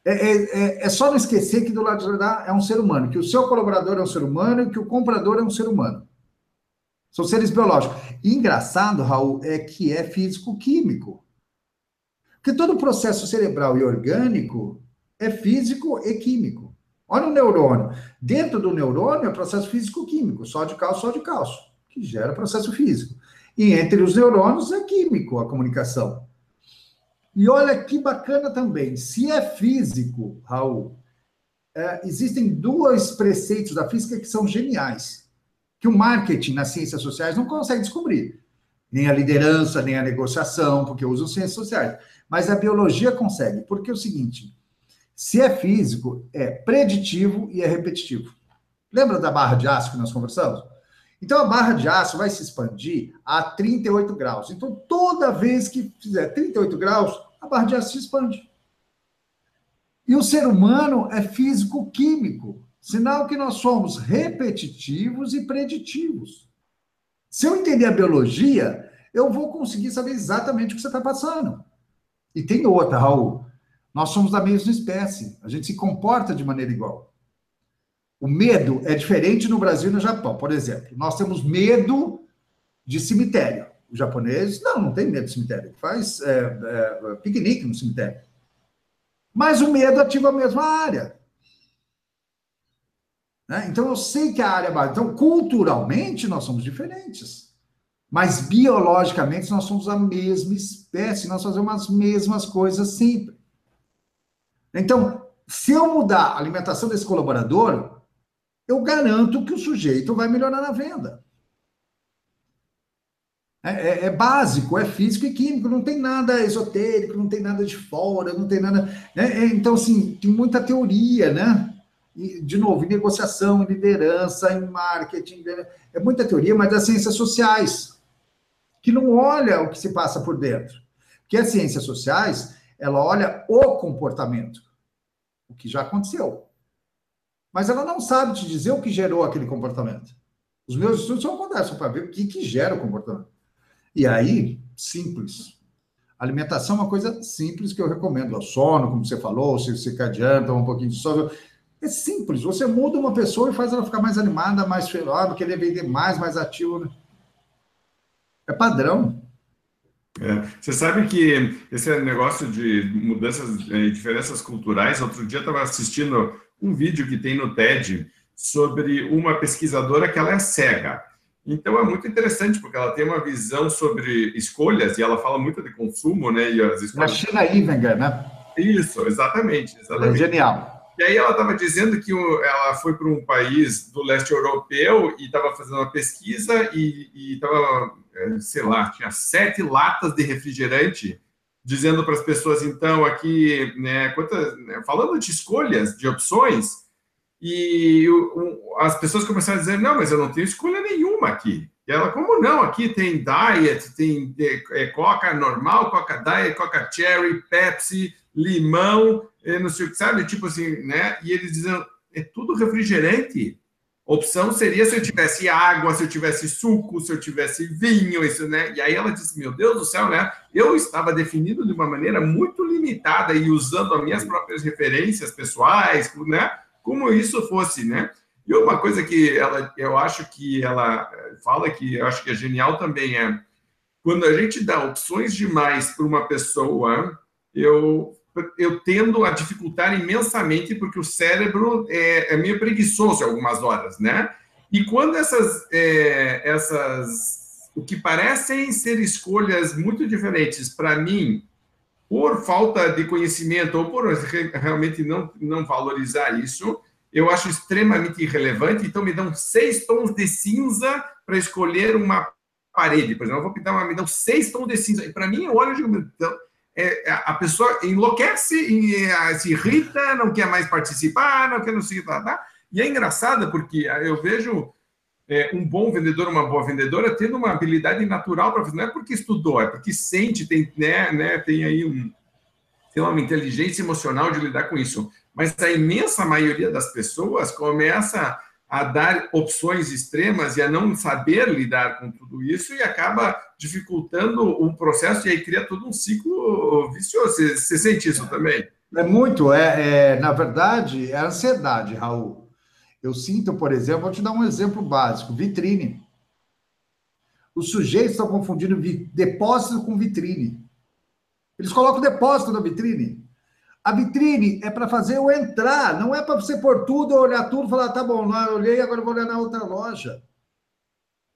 É, é, é, é, só não esquecer que do lado de lá é um ser humano, que o seu colaborador é um ser humano e que o comprador é um ser humano. São seres biológicos. Engraçado, Raul, é que é físico-químico. Porque todo processo cerebral e orgânico é físico e químico. Olha o neurônio. Dentro do neurônio é processo físico-químico, sódio, cálcio, sódio, cálcio, que gera processo físico. E entre os neurônios é químico a comunicação. E olha que bacana também. Se é físico, Raul, é, existem dois preceitos da física que são geniais que o marketing nas ciências sociais não consegue descobrir. Nem a liderança, nem a negociação, porque usam ciências sociais. Mas a biologia consegue, porque é o seguinte: se é físico, é preditivo e é repetitivo. Lembra da barra de aço que nós conversamos? Então a barra de aço vai se expandir a 38 graus. Então toda vez que fizer 38 graus, a barra de aço se expande. E o ser humano é físico-químico. Sinal que nós somos repetitivos e preditivos. Se eu entender a biologia, eu vou conseguir saber exatamente o que você está passando. E tem outra, Raul. Nós somos da mesma espécie. A gente se comporta de maneira igual. O medo é diferente no Brasil e no Japão. Por exemplo, nós temos medo de cemitério. Os japoneses, não, não tem medo de cemitério. Faz é, é, piquenique no cemitério. Mas o medo ativa a mesma área. Né? Então, eu sei que a área. Então, culturalmente, nós somos diferentes. Mas biologicamente, nós somos a mesma espécie, nós fazemos as mesmas coisas sempre. Então, se eu mudar a alimentação desse colaborador, eu garanto que o sujeito vai melhorar na venda. É, é, é, básico, é físico e químico, não tem nada esotérico, não tem nada de fora, não tem nada. Né? É, então, assim, tem muita teoria, né? E, de novo, em negociação, em liderança, em marketing, né? é muita teoria, mas das ciências sociais, que não olha o que se passa por dentro. Porque as ciências sociais, ela olha o comportamento, o que já aconteceu. Mas ela não sabe te dizer o que gerou aquele comportamento. Os meus estudos só acontecem para ver o que, que gera o comportamento. E aí, simples. Alimentação é uma coisa simples que eu recomendo. O sono, como você falou, se você adianta um pouquinho de sono. É simples. Você muda uma pessoa e faz ela ficar mais animada, mais feroz, querer vender mais, mais ativo. Né? É padrão. É, você sabe que esse negócio de mudanças e diferenças culturais, outro dia eu estava assistindo um vídeo que tem no TED sobre uma pesquisadora que ela é cega. Então é muito interessante, porque ela tem uma visão sobre escolhas, e ela fala muito de consumo, né? E as escolhas... Na China Ivenga, né? Isso, exatamente. exatamente. É genial. E aí ela estava dizendo que ela foi para um país do leste europeu e estava fazendo uma pesquisa e estava, é, sei lá, tinha sete latas de refrigerante, dizendo para as pessoas, então, aqui, né, quantas, né, falando de escolhas, de opções, e as pessoas começaram a dizer: não, mas eu não tenho escolha nenhuma aqui. E ela, como não? Aqui tem diet, tem é, coca normal, coca diet, coca cherry, Pepsi, limão, não sei o que, sabe? Tipo assim, né? E eles dizem: é tudo refrigerante. Opção seria se eu tivesse água, se eu tivesse suco, se eu tivesse vinho, isso, né? E aí ela disse: Meu Deus do céu, né? Eu estava definido de uma maneira muito limitada e usando as minhas próprias referências pessoais, né? como isso fosse, né? E uma coisa que ela, eu acho que ela fala que eu acho que é genial também é quando a gente dá opções demais para uma pessoa, eu eu tendo a dificultar imensamente porque o cérebro é, é meio preguiçoso algumas horas, né? E quando essas é, essas o que parecem ser escolhas muito diferentes para mim por falta de conhecimento ou por realmente não, não valorizar isso, eu acho extremamente irrelevante. Então, me dão seis tons de cinza para escolher uma parede. Por exemplo, eu vou pintar uma, me dão seis tons de cinza. E para mim, eu digo, então, é, a pessoa enlouquece, se irrita, não quer mais participar, não quer não tá, tá? E é engraçado porque eu vejo é, um bom vendedor, uma boa vendedora, tendo uma habilidade natural para fazer. Não é porque estudou, é porque sente, tem, né, né, tem aí um, tem uma inteligência emocional de lidar com isso. Mas a imensa maioria das pessoas começa a dar opções extremas e a não saber lidar com tudo isso e acaba dificultando um processo e aí cria todo um ciclo vicioso. Você, você sente isso também? É muito. É, é, na verdade, é ansiedade, Raul. Eu sinto, por exemplo, vou te dar um exemplo básico: vitrine. Os sujeitos estão confundindo depósito com vitrine. Eles colocam depósito na vitrine. A vitrine é para fazer eu entrar, não é para você pôr tudo, olhar tudo e falar, tá bom, eu olhei, agora vou olhar na outra loja.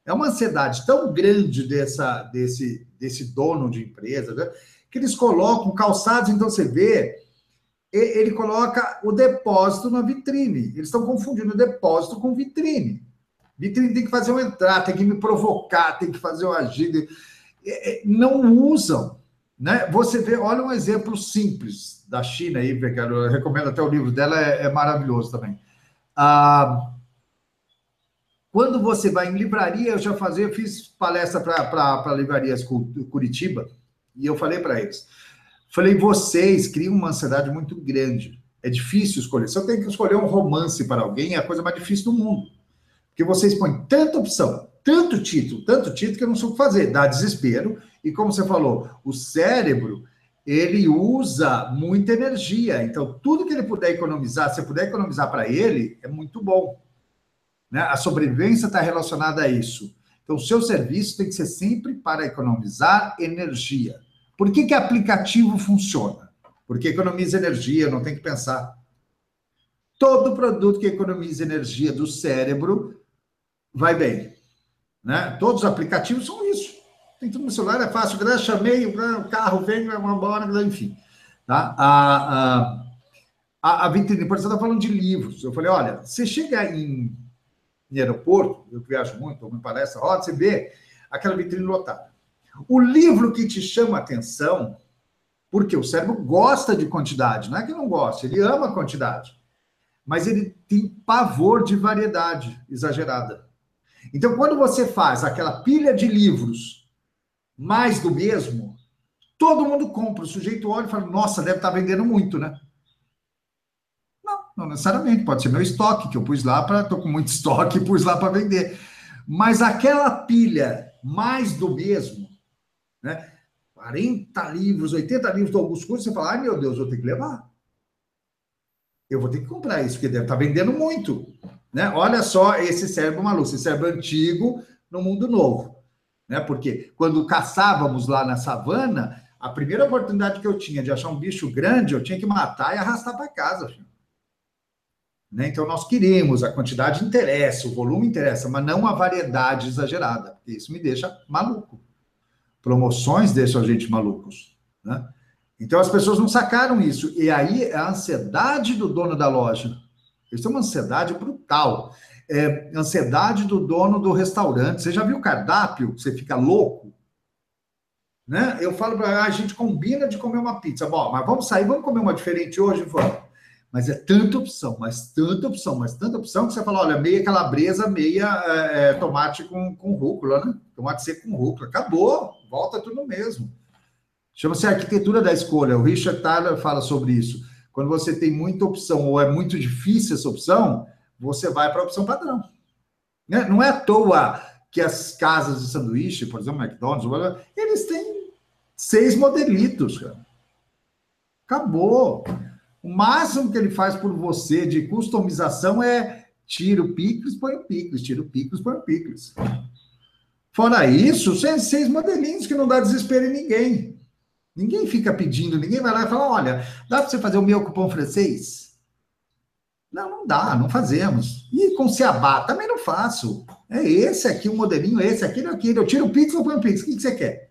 É uma ansiedade tão grande dessa, desse, desse dono de empresa, né? que eles colocam calçados, então você vê ele coloca o depósito na vitrine. Eles estão confundindo depósito com vitrine. Vitrine tem que fazer eu entrar, tem que me provocar, tem que fazer eu agir. Não usam. Né? Você vê, olha um exemplo simples da China aí, eu recomendo até o livro dela, é, é maravilhoso também. Ah, quando você vai em livraria, eu já fazia, eu fiz palestra para livrarias Curitiba, e eu falei para eles Falei, vocês criam uma ansiedade muito grande. É difícil escolher. Se eu tenho que escolher um romance para alguém, é a coisa mais difícil do mundo. Porque vocês põem tanta opção, tanto título, tanto título que eu não que fazer. Dá desespero. E como você falou, o cérebro, ele usa muita energia. Então, tudo que ele puder economizar, se puder economizar para ele, é muito bom. Né? A sobrevivência está relacionada a isso. Então, o seu serviço tem que ser sempre para economizar energia. Por que, que aplicativo funciona? Porque economiza energia, não tem que pensar. todo produto que economiza energia do cérebro vai bem. Né? Todos os aplicativos são isso. Tem tudo no celular, é fácil. Eu chamei, o carro vem, vai embora, enfim. Tá? A, a, a, a vitrine, por exemplo, está falando de livros. Eu falei, olha, você chega em, em aeroporto, eu viajo muito, ou em palestra, roda, você vê aquela vitrine lotada. O livro que te chama a atenção, porque o cérebro gosta de quantidade, não é que não gosta, ele ama quantidade, mas ele tem pavor de variedade exagerada. Então, quando você faz aquela pilha de livros mais do mesmo, todo mundo compra. O sujeito olha e fala: Nossa, deve estar vendendo muito, né? Não, necessariamente. Pode ser meu estoque, que eu pus lá para. Estou com muito estoque e pus lá para vender. Mas aquela pilha mais do mesmo, né? 40 livros, 80 livros de alguns cursos, você fala: Ai meu Deus, eu tenho que levar. Eu vou ter que comprar isso, porque deve estar vendendo muito. Né? Olha só esse cérebro maluco, esse cérebro antigo no mundo novo. Né? Porque quando caçávamos lá na savana, a primeira oportunidade que eu tinha de achar um bicho grande, eu tinha que matar e arrastar para casa. Filho. Né? Então, nós queríamos, a quantidade interessa, o volume interessa, mas não a variedade exagerada, porque isso me deixa maluco. Promoções deixam a gente malucos. Né? Então, as pessoas não sacaram isso. E aí, é a ansiedade do dono da loja isso é uma ansiedade brutal. É, ansiedade do dono do restaurante. Você já viu o cardápio? Você fica louco? Né? Eu falo para ah, a gente combina de comer uma pizza. Bom, mas vamos sair, vamos comer uma diferente hoje? Vamos. Mas é tanta opção, mas tanta opção, mas tanta opção que você fala: olha, meia calabresa, meia é, é tomate com, com rúcula, né? Tomate seco com rúcula. Acabou, volta tudo mesmo. Chama-se arquitetura da escolha. O Richard Tyler fala sobre isso. Quando você tem muita opção ou é muito difícil essa opção, você vai para a opção padrão. Né? Não é à toa que as casas de sanduíche, por exemplo, McDonald's, eles têm seis modelitos, cara. Acabou. O máximo que ele faz por você de customização é tira o picles, põe o picles, tira o picles, põe o picles. Fora isso, seis modelinhos que não dá desespero em ninguém. Ninguém fica pedindo, ninguém vai lá e fala: olha, dá para você fazer o meu cupom francês? Não, não dá, não fazemos. E com Ceabá, também não faço. É esse aqui o modelinho, esse, aquele, aquele. Eu tiro o Pix ou põe o Pix. O que você quer?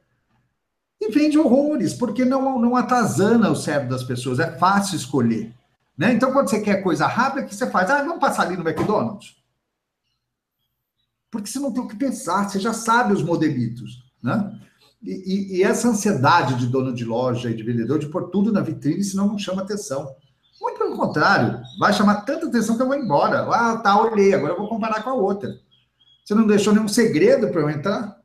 E vende horrores, porque não, não atazana o cérebro das pessoas. É fácil escolher. Né? Então, quando você quer coisa rápida, o que você faz? Ah, vamos passar ali no McDonald's? Porque você não tem o que pensar, você já sabe os modelitos. Né? E, e, essa ansiedade de dono de loja e de vendedor de pôr tudo na vitrine, senão não chama atenção. Muito pelo contrário, vai chamar tanta atenção que eu vou embora. Ah, tá, olhei, agora eu vou comparar com a outra. Você não deixou nenhum segredo para eu entrar?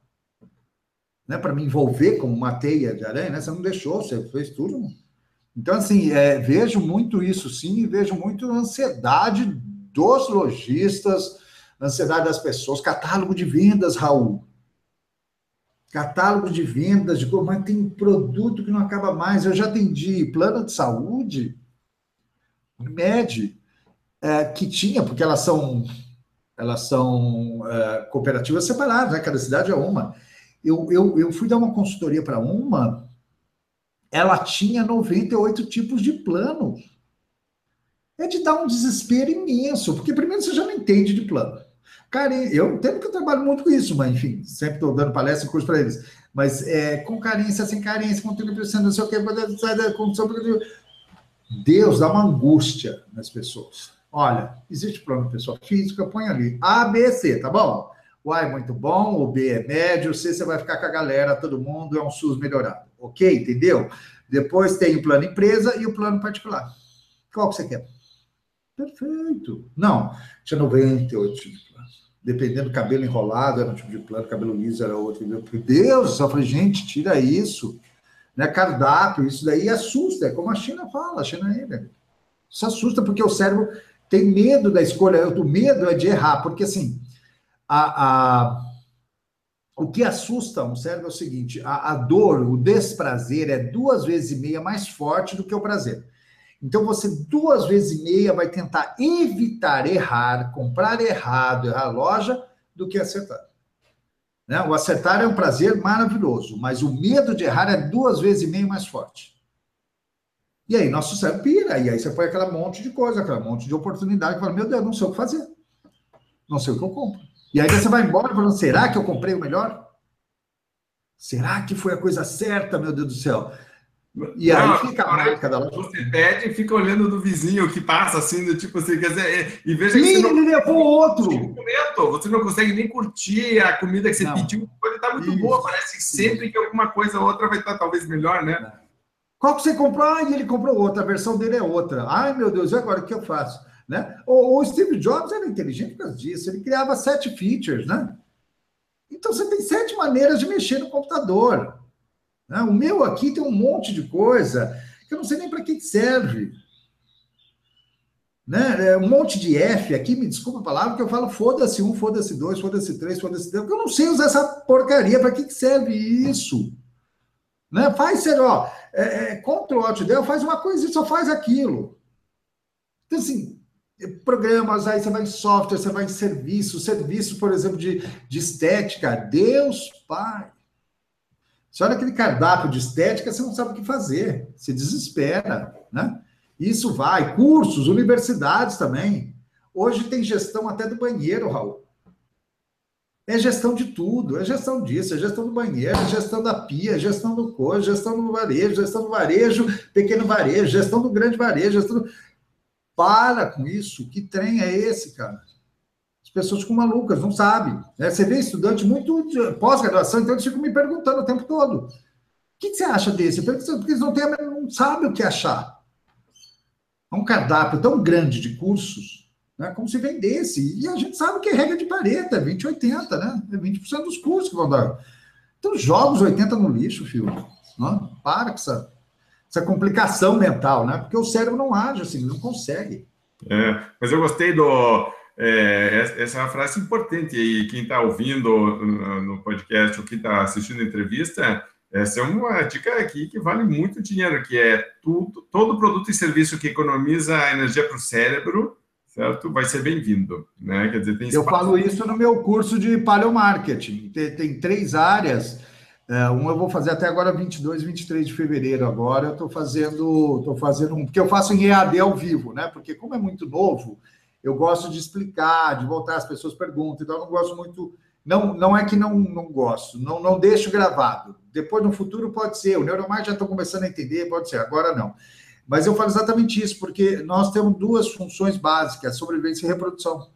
Né, para me envolver como uma teia de aranha, né? Você não deixou, você fez tudo. Então, assim, é, vejo muito isso, sim, e vejo muito ansiedade dos lojistas, ansiedade das pessoas, catálogo de vendas, Raul catálogo de vendas, de mas tem produto que não acaba mais. Eu já atendi plano de saúde, MED, é, que tinha, porque elas são elas são é, cooperativas separadas, né? cada cidade é uma. Eu, eu, eu fui dar uma consultoria para uma, ela tinha 98 tipos de plano. É de dar um desespero imenso, porque primeiro você já não entende de plano. Carência, eu entendo que eu trabalho muito com isso, mas enfim, sempre estou dando palestra e curso para eles. Mas é, com carência, sem carência, com não sei o que, Deus dá uma angústia nas pessoas. Olha, existe plano pessoa física, põe ali A, B, C, tá bom? O A é muito bom, o B é médio, o C você vai ficar com a galera, todo mundo, é um SUS melhorado. Ok? Entendeu? Depois tem o plano empresa e o plano particular. Qual que você quer? Perfeito. Não, tinha 98 tipos dependendo do cabelo enrolado, era um tipo de plano, cabelo liso era outro. Meu Deus, eu falei, gente, tira isso. Né? Cardápio, isso daí assusta, é como a China fala, a China é. Isso assusta porque o cérebro tem medo da escolha, o medo é de errar, porque assim, a, a, o que assusta um cérebro é o seguinte: a, a dor, o desprazer é duas vezes e meia mais forte do que o prazer. Então você duas vezes e meia vai tentar evitar errar, comprar errado, errar a loja, do que acertar. Né? O acertar é um prazer maravilhoso, mas o medo de errar é duas vezes e meia mais forte. E aí nosso cérebro pira, e aí você põe aquela monte de coisa, aquela monte de oportunidade, e fala, meu Deus, não sei o que fazer. Não sei o que eu compro. E aí você vai embora falando, será que eu comprei o melhor? Será que foi a coisa certa, meu Deus do céu? E aí não, fica a marca da loja. Você pede e fica olhando do vizinho que passa assim, do tipo assim, quer dizer, é, e veja Sim, que você não, levou outro. Você não consegue nem curtir a comida que você não. pediu, pode estar muito Isso. boa, parece que sempre que alguma coisa ou outra vai estar talvez melhor, né? Qual que você comprou? Ah, ele comprou outra, a versão dele é outra. Ai, meu Deus, e agora o que eu faço? Né? O, o Steve Jobs era inteligente por causa disso, ele criava sete features, né? Então você tem sete maneiras de mexer no computador. Né? O meu aqui tem um monte de coisa que eu não sei nem para que serve. Né? É um monte de F aqui, me desculpa a palavra, que eu falo foda-se um, foda-se dois, foda-se três, foda-se três, porque eu não sei usar essa porcaria, para que, serve isso? Né? Faz, sei lá, é, é, Ctrl Alt Del, faz uma coisa e só faz aquilo. Então, assim, programas, aí você vai em software, você vai em serviço, serviço, por exemplo, de, de estética, Deus Pai. Você olha aquele cardápio de estética, você não sabe o que fazer, se desespera, né? Isso vai, cursos, universidades também. Hoje tem gestão até do banheiro, Raul. É gestão de tudo, é gestão disso, é gestão do banheiro, é gestão da pia, é gestão do coisa, gestão do varejo, gestão do varejo, pequeno varejo, gestão do grande varejo, gestão do... Para com isso, que trem é esse, cara? pessoas ficam malucas, não sabem. Né? Você vê estudante muito pós-graduação, então eles ficam me perguntando o tempo todo. O que, você acha desse? Porque eles não, têm, não sabem o que achar. É um cardápio tão grande de cursos, né? como se vendesse. E a gente sabe que é regra de Pareto, é 20, 80, né? É 20% dos cursos que vão dar. Então, jogos 80 no lixo, filho. Não? Para com essa, essa complicação mental, né? Porque o cérebro não age assim, não consegue. É, mas eu gostei do é, essa é uma frase importante e quem está ouvindo no podcast ou quem está assistindo a entrevista, essa é uma dica aqui que vale muito dinheiro, que é tudo, todo produto e serviço que economiza energia para o cérebro, certo? Vai ser bem-vindo, né? Quer dizer, tem Eu falo isso no meu curso de paleomarketing. Tem, tem três áreas. É, um eu vou fazer até agora 22, 23 de fevereiro. Agora eu estou fazendo, estou fazendo um, porque eu faço em EAD ao vivo, né? Porque como é muito novo, eu gosto de explicar, de voltar, as pessoas perguntam, então eu não gosto muito. Não, não é que não, não gosto, não, não deixo gravado. Depois, no futuro, pode ser. O Neuromar já estou começando a entender, pode ser, agora não. Mas eu falo exatamente isso, porque nós temos duas funções básicas, sobrevivência e reprodução,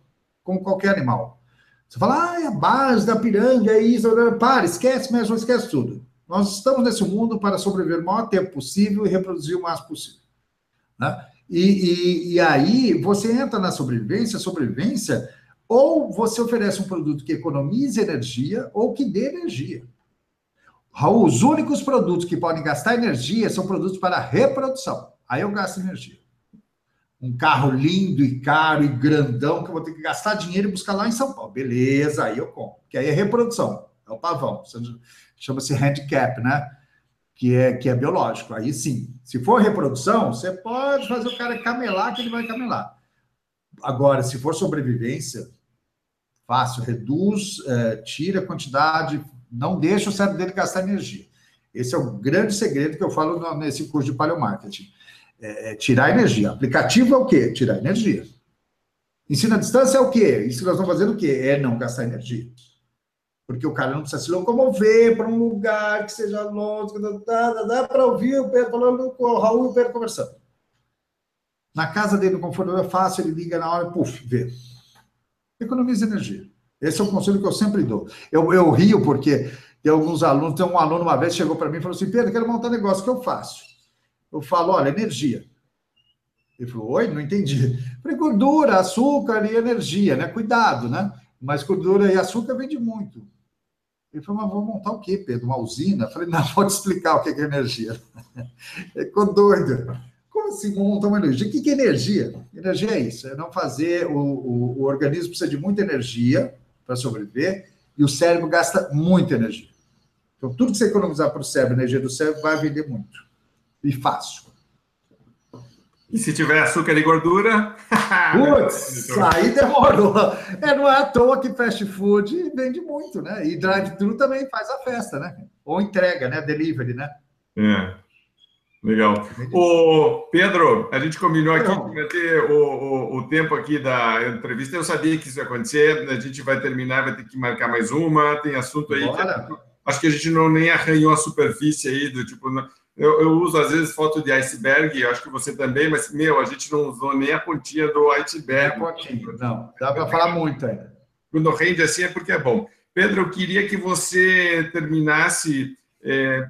como qualquer animal. Você fala, ah, é a base da piranga, é isso, para, esquece mesmo, esquece tudo. Nós estamos nesse mundo para sobreviver o maior tempo possível e reproduzir o mais possível. Né? E, e, e aí você entra na sobrevivência, sobrevivência, ou você oferece um produto que economize energia ou que dê energia. Raul, os únicos produtos que podem gastar energia são produtos para reprodução. Aí eu gasto energia. Um carro lindo e caro e grandão que eu vou ter que gastar dinheiro e buscar lá em São Paulo. Beleza, aí eu compro. Que aí é reprodução, é o pavão. Chama-se handicap, né? que é, que é biológico. Aí sim, se for reprodução, você pode fazer o cara camelar, que ele vai camelar. Agora, se for sobrevivência, fácil, reduz, é, tira a quantidade, não deixa o cérebro dele gastar energia. Esse é o grande segredo que eu falo nesse curso de paleomarketing. É, é tirar energia. Aplicativo é o quê? Tirar energia. Ensino à distância é o quê? Isso nós estamos fazendo o quê? É não gastar energia porque o cara não precisa se locomover para um lugar que seja longe, dá, para ouvir o Pedro falando com o Raul e o Pedro conversando. Na casa dele, no computador é fácil, ele liga na hora, puf, vê. Economiza energia. Esse é o conselho que eu sempre dou. Eu, eu rio porque tem alguns alunos, tem um aluno uma vez chegou para mim e falou assim: Pedro, quero montar um negócio, o que eu faço? Eu falo, olha, energia. Ele falou, oi, não entendi. Eu falei, gordura, açúcar e energia, né? Cuidado, né? Mas gordura e açúcar vende muito. Ele falou, mas vou montar o quê, Pedro? Uma usina? Eu falei, não, pode explicar o que é energia. Ele ficou doido. Como assim montar uma energia? O que é energia? Energia é isso, é não fazer, o, o, o organismo precisa de muita energia para sobreviver e o cérebro gasta muita energia. Então, tudo que você economizar para o cérebro, energia do cérebro, vai vender muito. E fácil. E se tiver açúcar e gordura. Putz, aí demorou. É, não é à toa que fast food vende muito, né? E drive-thru também faz a festa, né? Ou entrega, né? Delivery, né? É. Legal. O Pedro, a gente combinou aqui ter o, o, o, tempo aqui da entrevista. Eu sabia que isso ia acontecer. A gente vai terminar, vai ter que marcar mais uma. Tem assunto aí. Que, acho que a gente não nem arranhou a superfície aí do tipo. Eu, eu, uso às vezes foto de iceberg, acho que você também, mas meu, a gente não usou nem a pontinha do iceberg. É pontinha, não. Dá para falar muito ainda. Quando rende assim é porque é bom. Pedro, eu queria que você terminasse. É,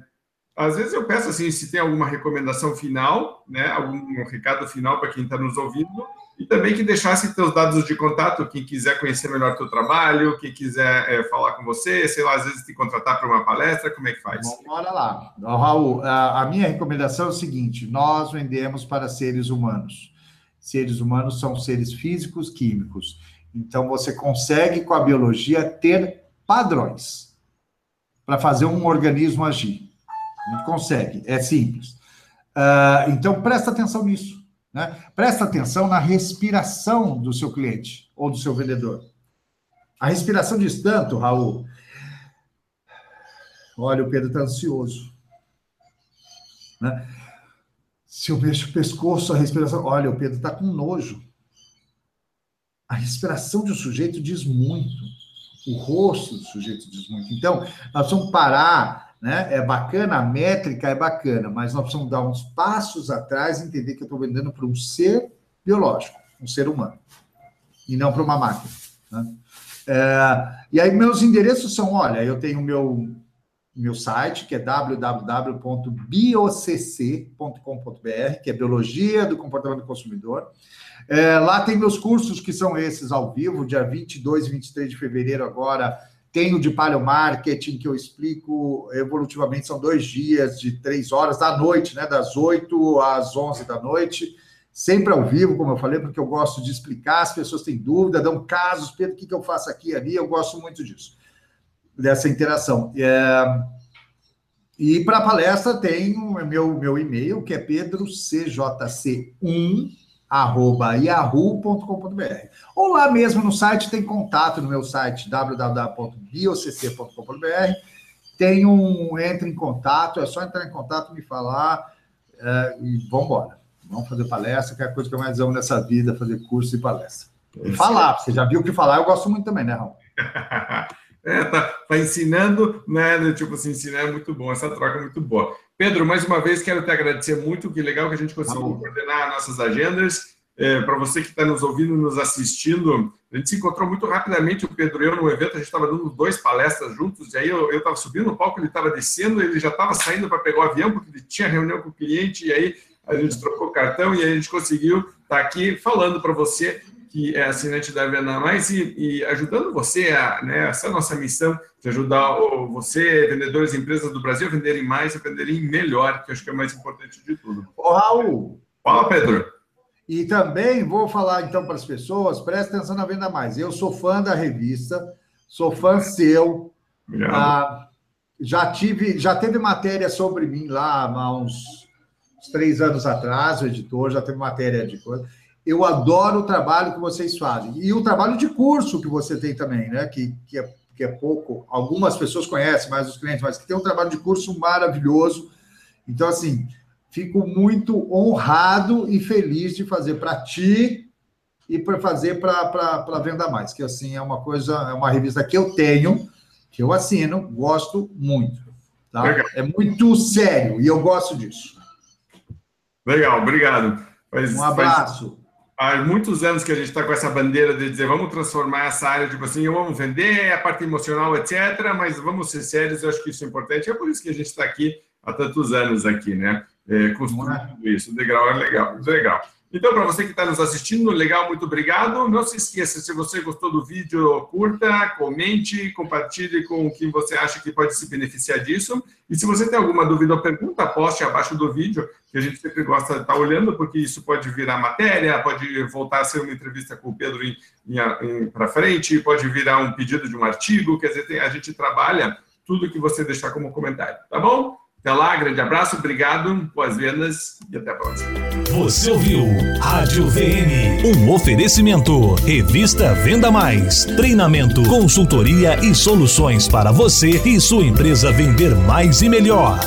às vezes eu peço assim, se tem alguma recomendação final, né, algum recado final para quem está nos ouvindo, e também que deixasse seus dados de contato, quem quiser conhecer melhor teu trabalho, quem quiser é, falar com você, sei lá, às vezes te contratar para uma palestra, como é que faz? Bora lá. Raul, a, minha recomendação é o seguinte: nós vendemos para seres humanos. Seres humanos são seres físicos, químicos. Então você consegue com a biologia ter padrões para fazer um organismo agir. Consegue, é simples. Uh, então, presta atenção nisso. Né? Presta atenção na respiração do seu cliente ou do seu vendedor. A respiração diz tanto, Raul. Olha, o Pedro está ansioso. Né? Se eu mexo o pescoço, a respiração. Olha, o Pedro está com nojo. A respiração um sujeito diz muito. O rosto do sujeito diz muito. Então, nós vamos parar né? É bacana, a métrica é bacana, mas nós precisamos dar uns passos atrás e entender que eu estou vendendo para um ser biológico, um ser humano, e não para uma máquina. Né? É, e aí, meus endereços são: olha, eu tenho meu meu site, que é www.biocc.com.br, que é Biologia do Comportamento do Consumidor. É, lá tem meus cursos, que são esses ao vivo, dia 22 e 23 de fevereiro agora, tem o de paleo marketing, que eu explico evolutivamente, são dois dias de três horas da noite, né? Das 8 às 11 da noite, sempre ao vivo, como eu falei, porque eu gosto de explicar, as pessoas têm dúvida, dão casos, Pedro, o que, que eu faço aqui ali? Eu gosto muito disso, dessa interação. É... E para a palestra tem o meu, meu e-mail, que é pedrocjc1 arroba yahoo.com.br. Ou lá mesmo no site tem contato no meu site www.biocc.com.br. Tem um entre em contato, é só entrar em contato, me falar é, e vamos embora. Vamos fazer palestra, que é a coisa que eu mais amo nessa vida, fazer curso e palestra. E falar, você já viu que falar, eu gosto muito também, né, Raul? é, tá, tá ensinando, né? Tipo assim, ensinar é muito bom, essa troca é muito boa. Pedro, mais uma vez quero te agradecer muito, que legal que a gente conseguiu tá coordenar nossas agendas. É, Para você que está nos ouvindo, nos assistindo, a gente se encontrou muito rapidamente, o Pedro e eu, no evento, a gente estava dando dois palestras juntos, e aí eu estava subindo no palco, ele estava descendo, ele já estava saindo para pegar o avião, porque ele tinha reunião com o cliente, e aí a gente trocou cartão e aí a gente conseguiu estar tá aqui falando para você que é assinante da Venda Mais e, e, ajudando você a, né, essa é a nossa missão de ajudar você, vendedores e empresas do Brasil, a venderem mais e venderem melhor, que eu acho que é o mais importante de tudo. Ô, Raul. Fala, Pedro. E também vou falar então para as pessoas, presta atenção na Venda Mais. Eu sou fã da revista, sou fã seu. Obrigado. Ah, já tive, já teve matéria sobre mim lá há uns, uns três anos atrás, o editor já teve matéria de coisa eu adoro o trabalho que vocês fazem. E o trabalho de curso que você tem também, né? Que, que, é, que é pouco, algumas pessoas conhecem mais os clientes, mas que tem um trabalho de curso maravilhoso. Então, assim, fico muito honrado e feliz de fazer para ti e para fazer para Venda Mais, que assim é uma coisa, é uma revista que eu tenho, que eu assino, gosto muito. Tá? É muito sério e eu gosto disso. Legal, obrigado. um abraço há muitos anos que a gente está com essa bandeira de dizer vamos transformar essa área, tipo assim, vamos vender a parte emocional, etc., mas vamos ser sérios, eu acho que isso é importante. É por isso que a gente está aqui há tantos anos aqui, né? É, construindo isso. O degrau é legal, legal. Então, para você que está nos assistindo, legal, muito obrigado. Não se esqueça, se você gostou do vídeo, curta, comente, compartilhe com quem você acha que pode se beneficiar disso. E se você tem alguma dúvida ou pergunta, poste abaixo do vídeo, que a gente sempre gosta de estar tá olhando, porque isso pode virar matéria, pode voltar a ser uma entrevista com o Pedro para frente, pode virar um pedido de um artigo, quer dizer, tem, a gente trabalha tudo que você deixar como comentário, tá bom? Até lá, grande abraço, obrigado, boas vendas e até a próxima. Você ouviu Rádio VM, um oferecimento. Revista Venda Mais, treinamento, consultoria e soluções para você e sua empresa vender mais e melhor.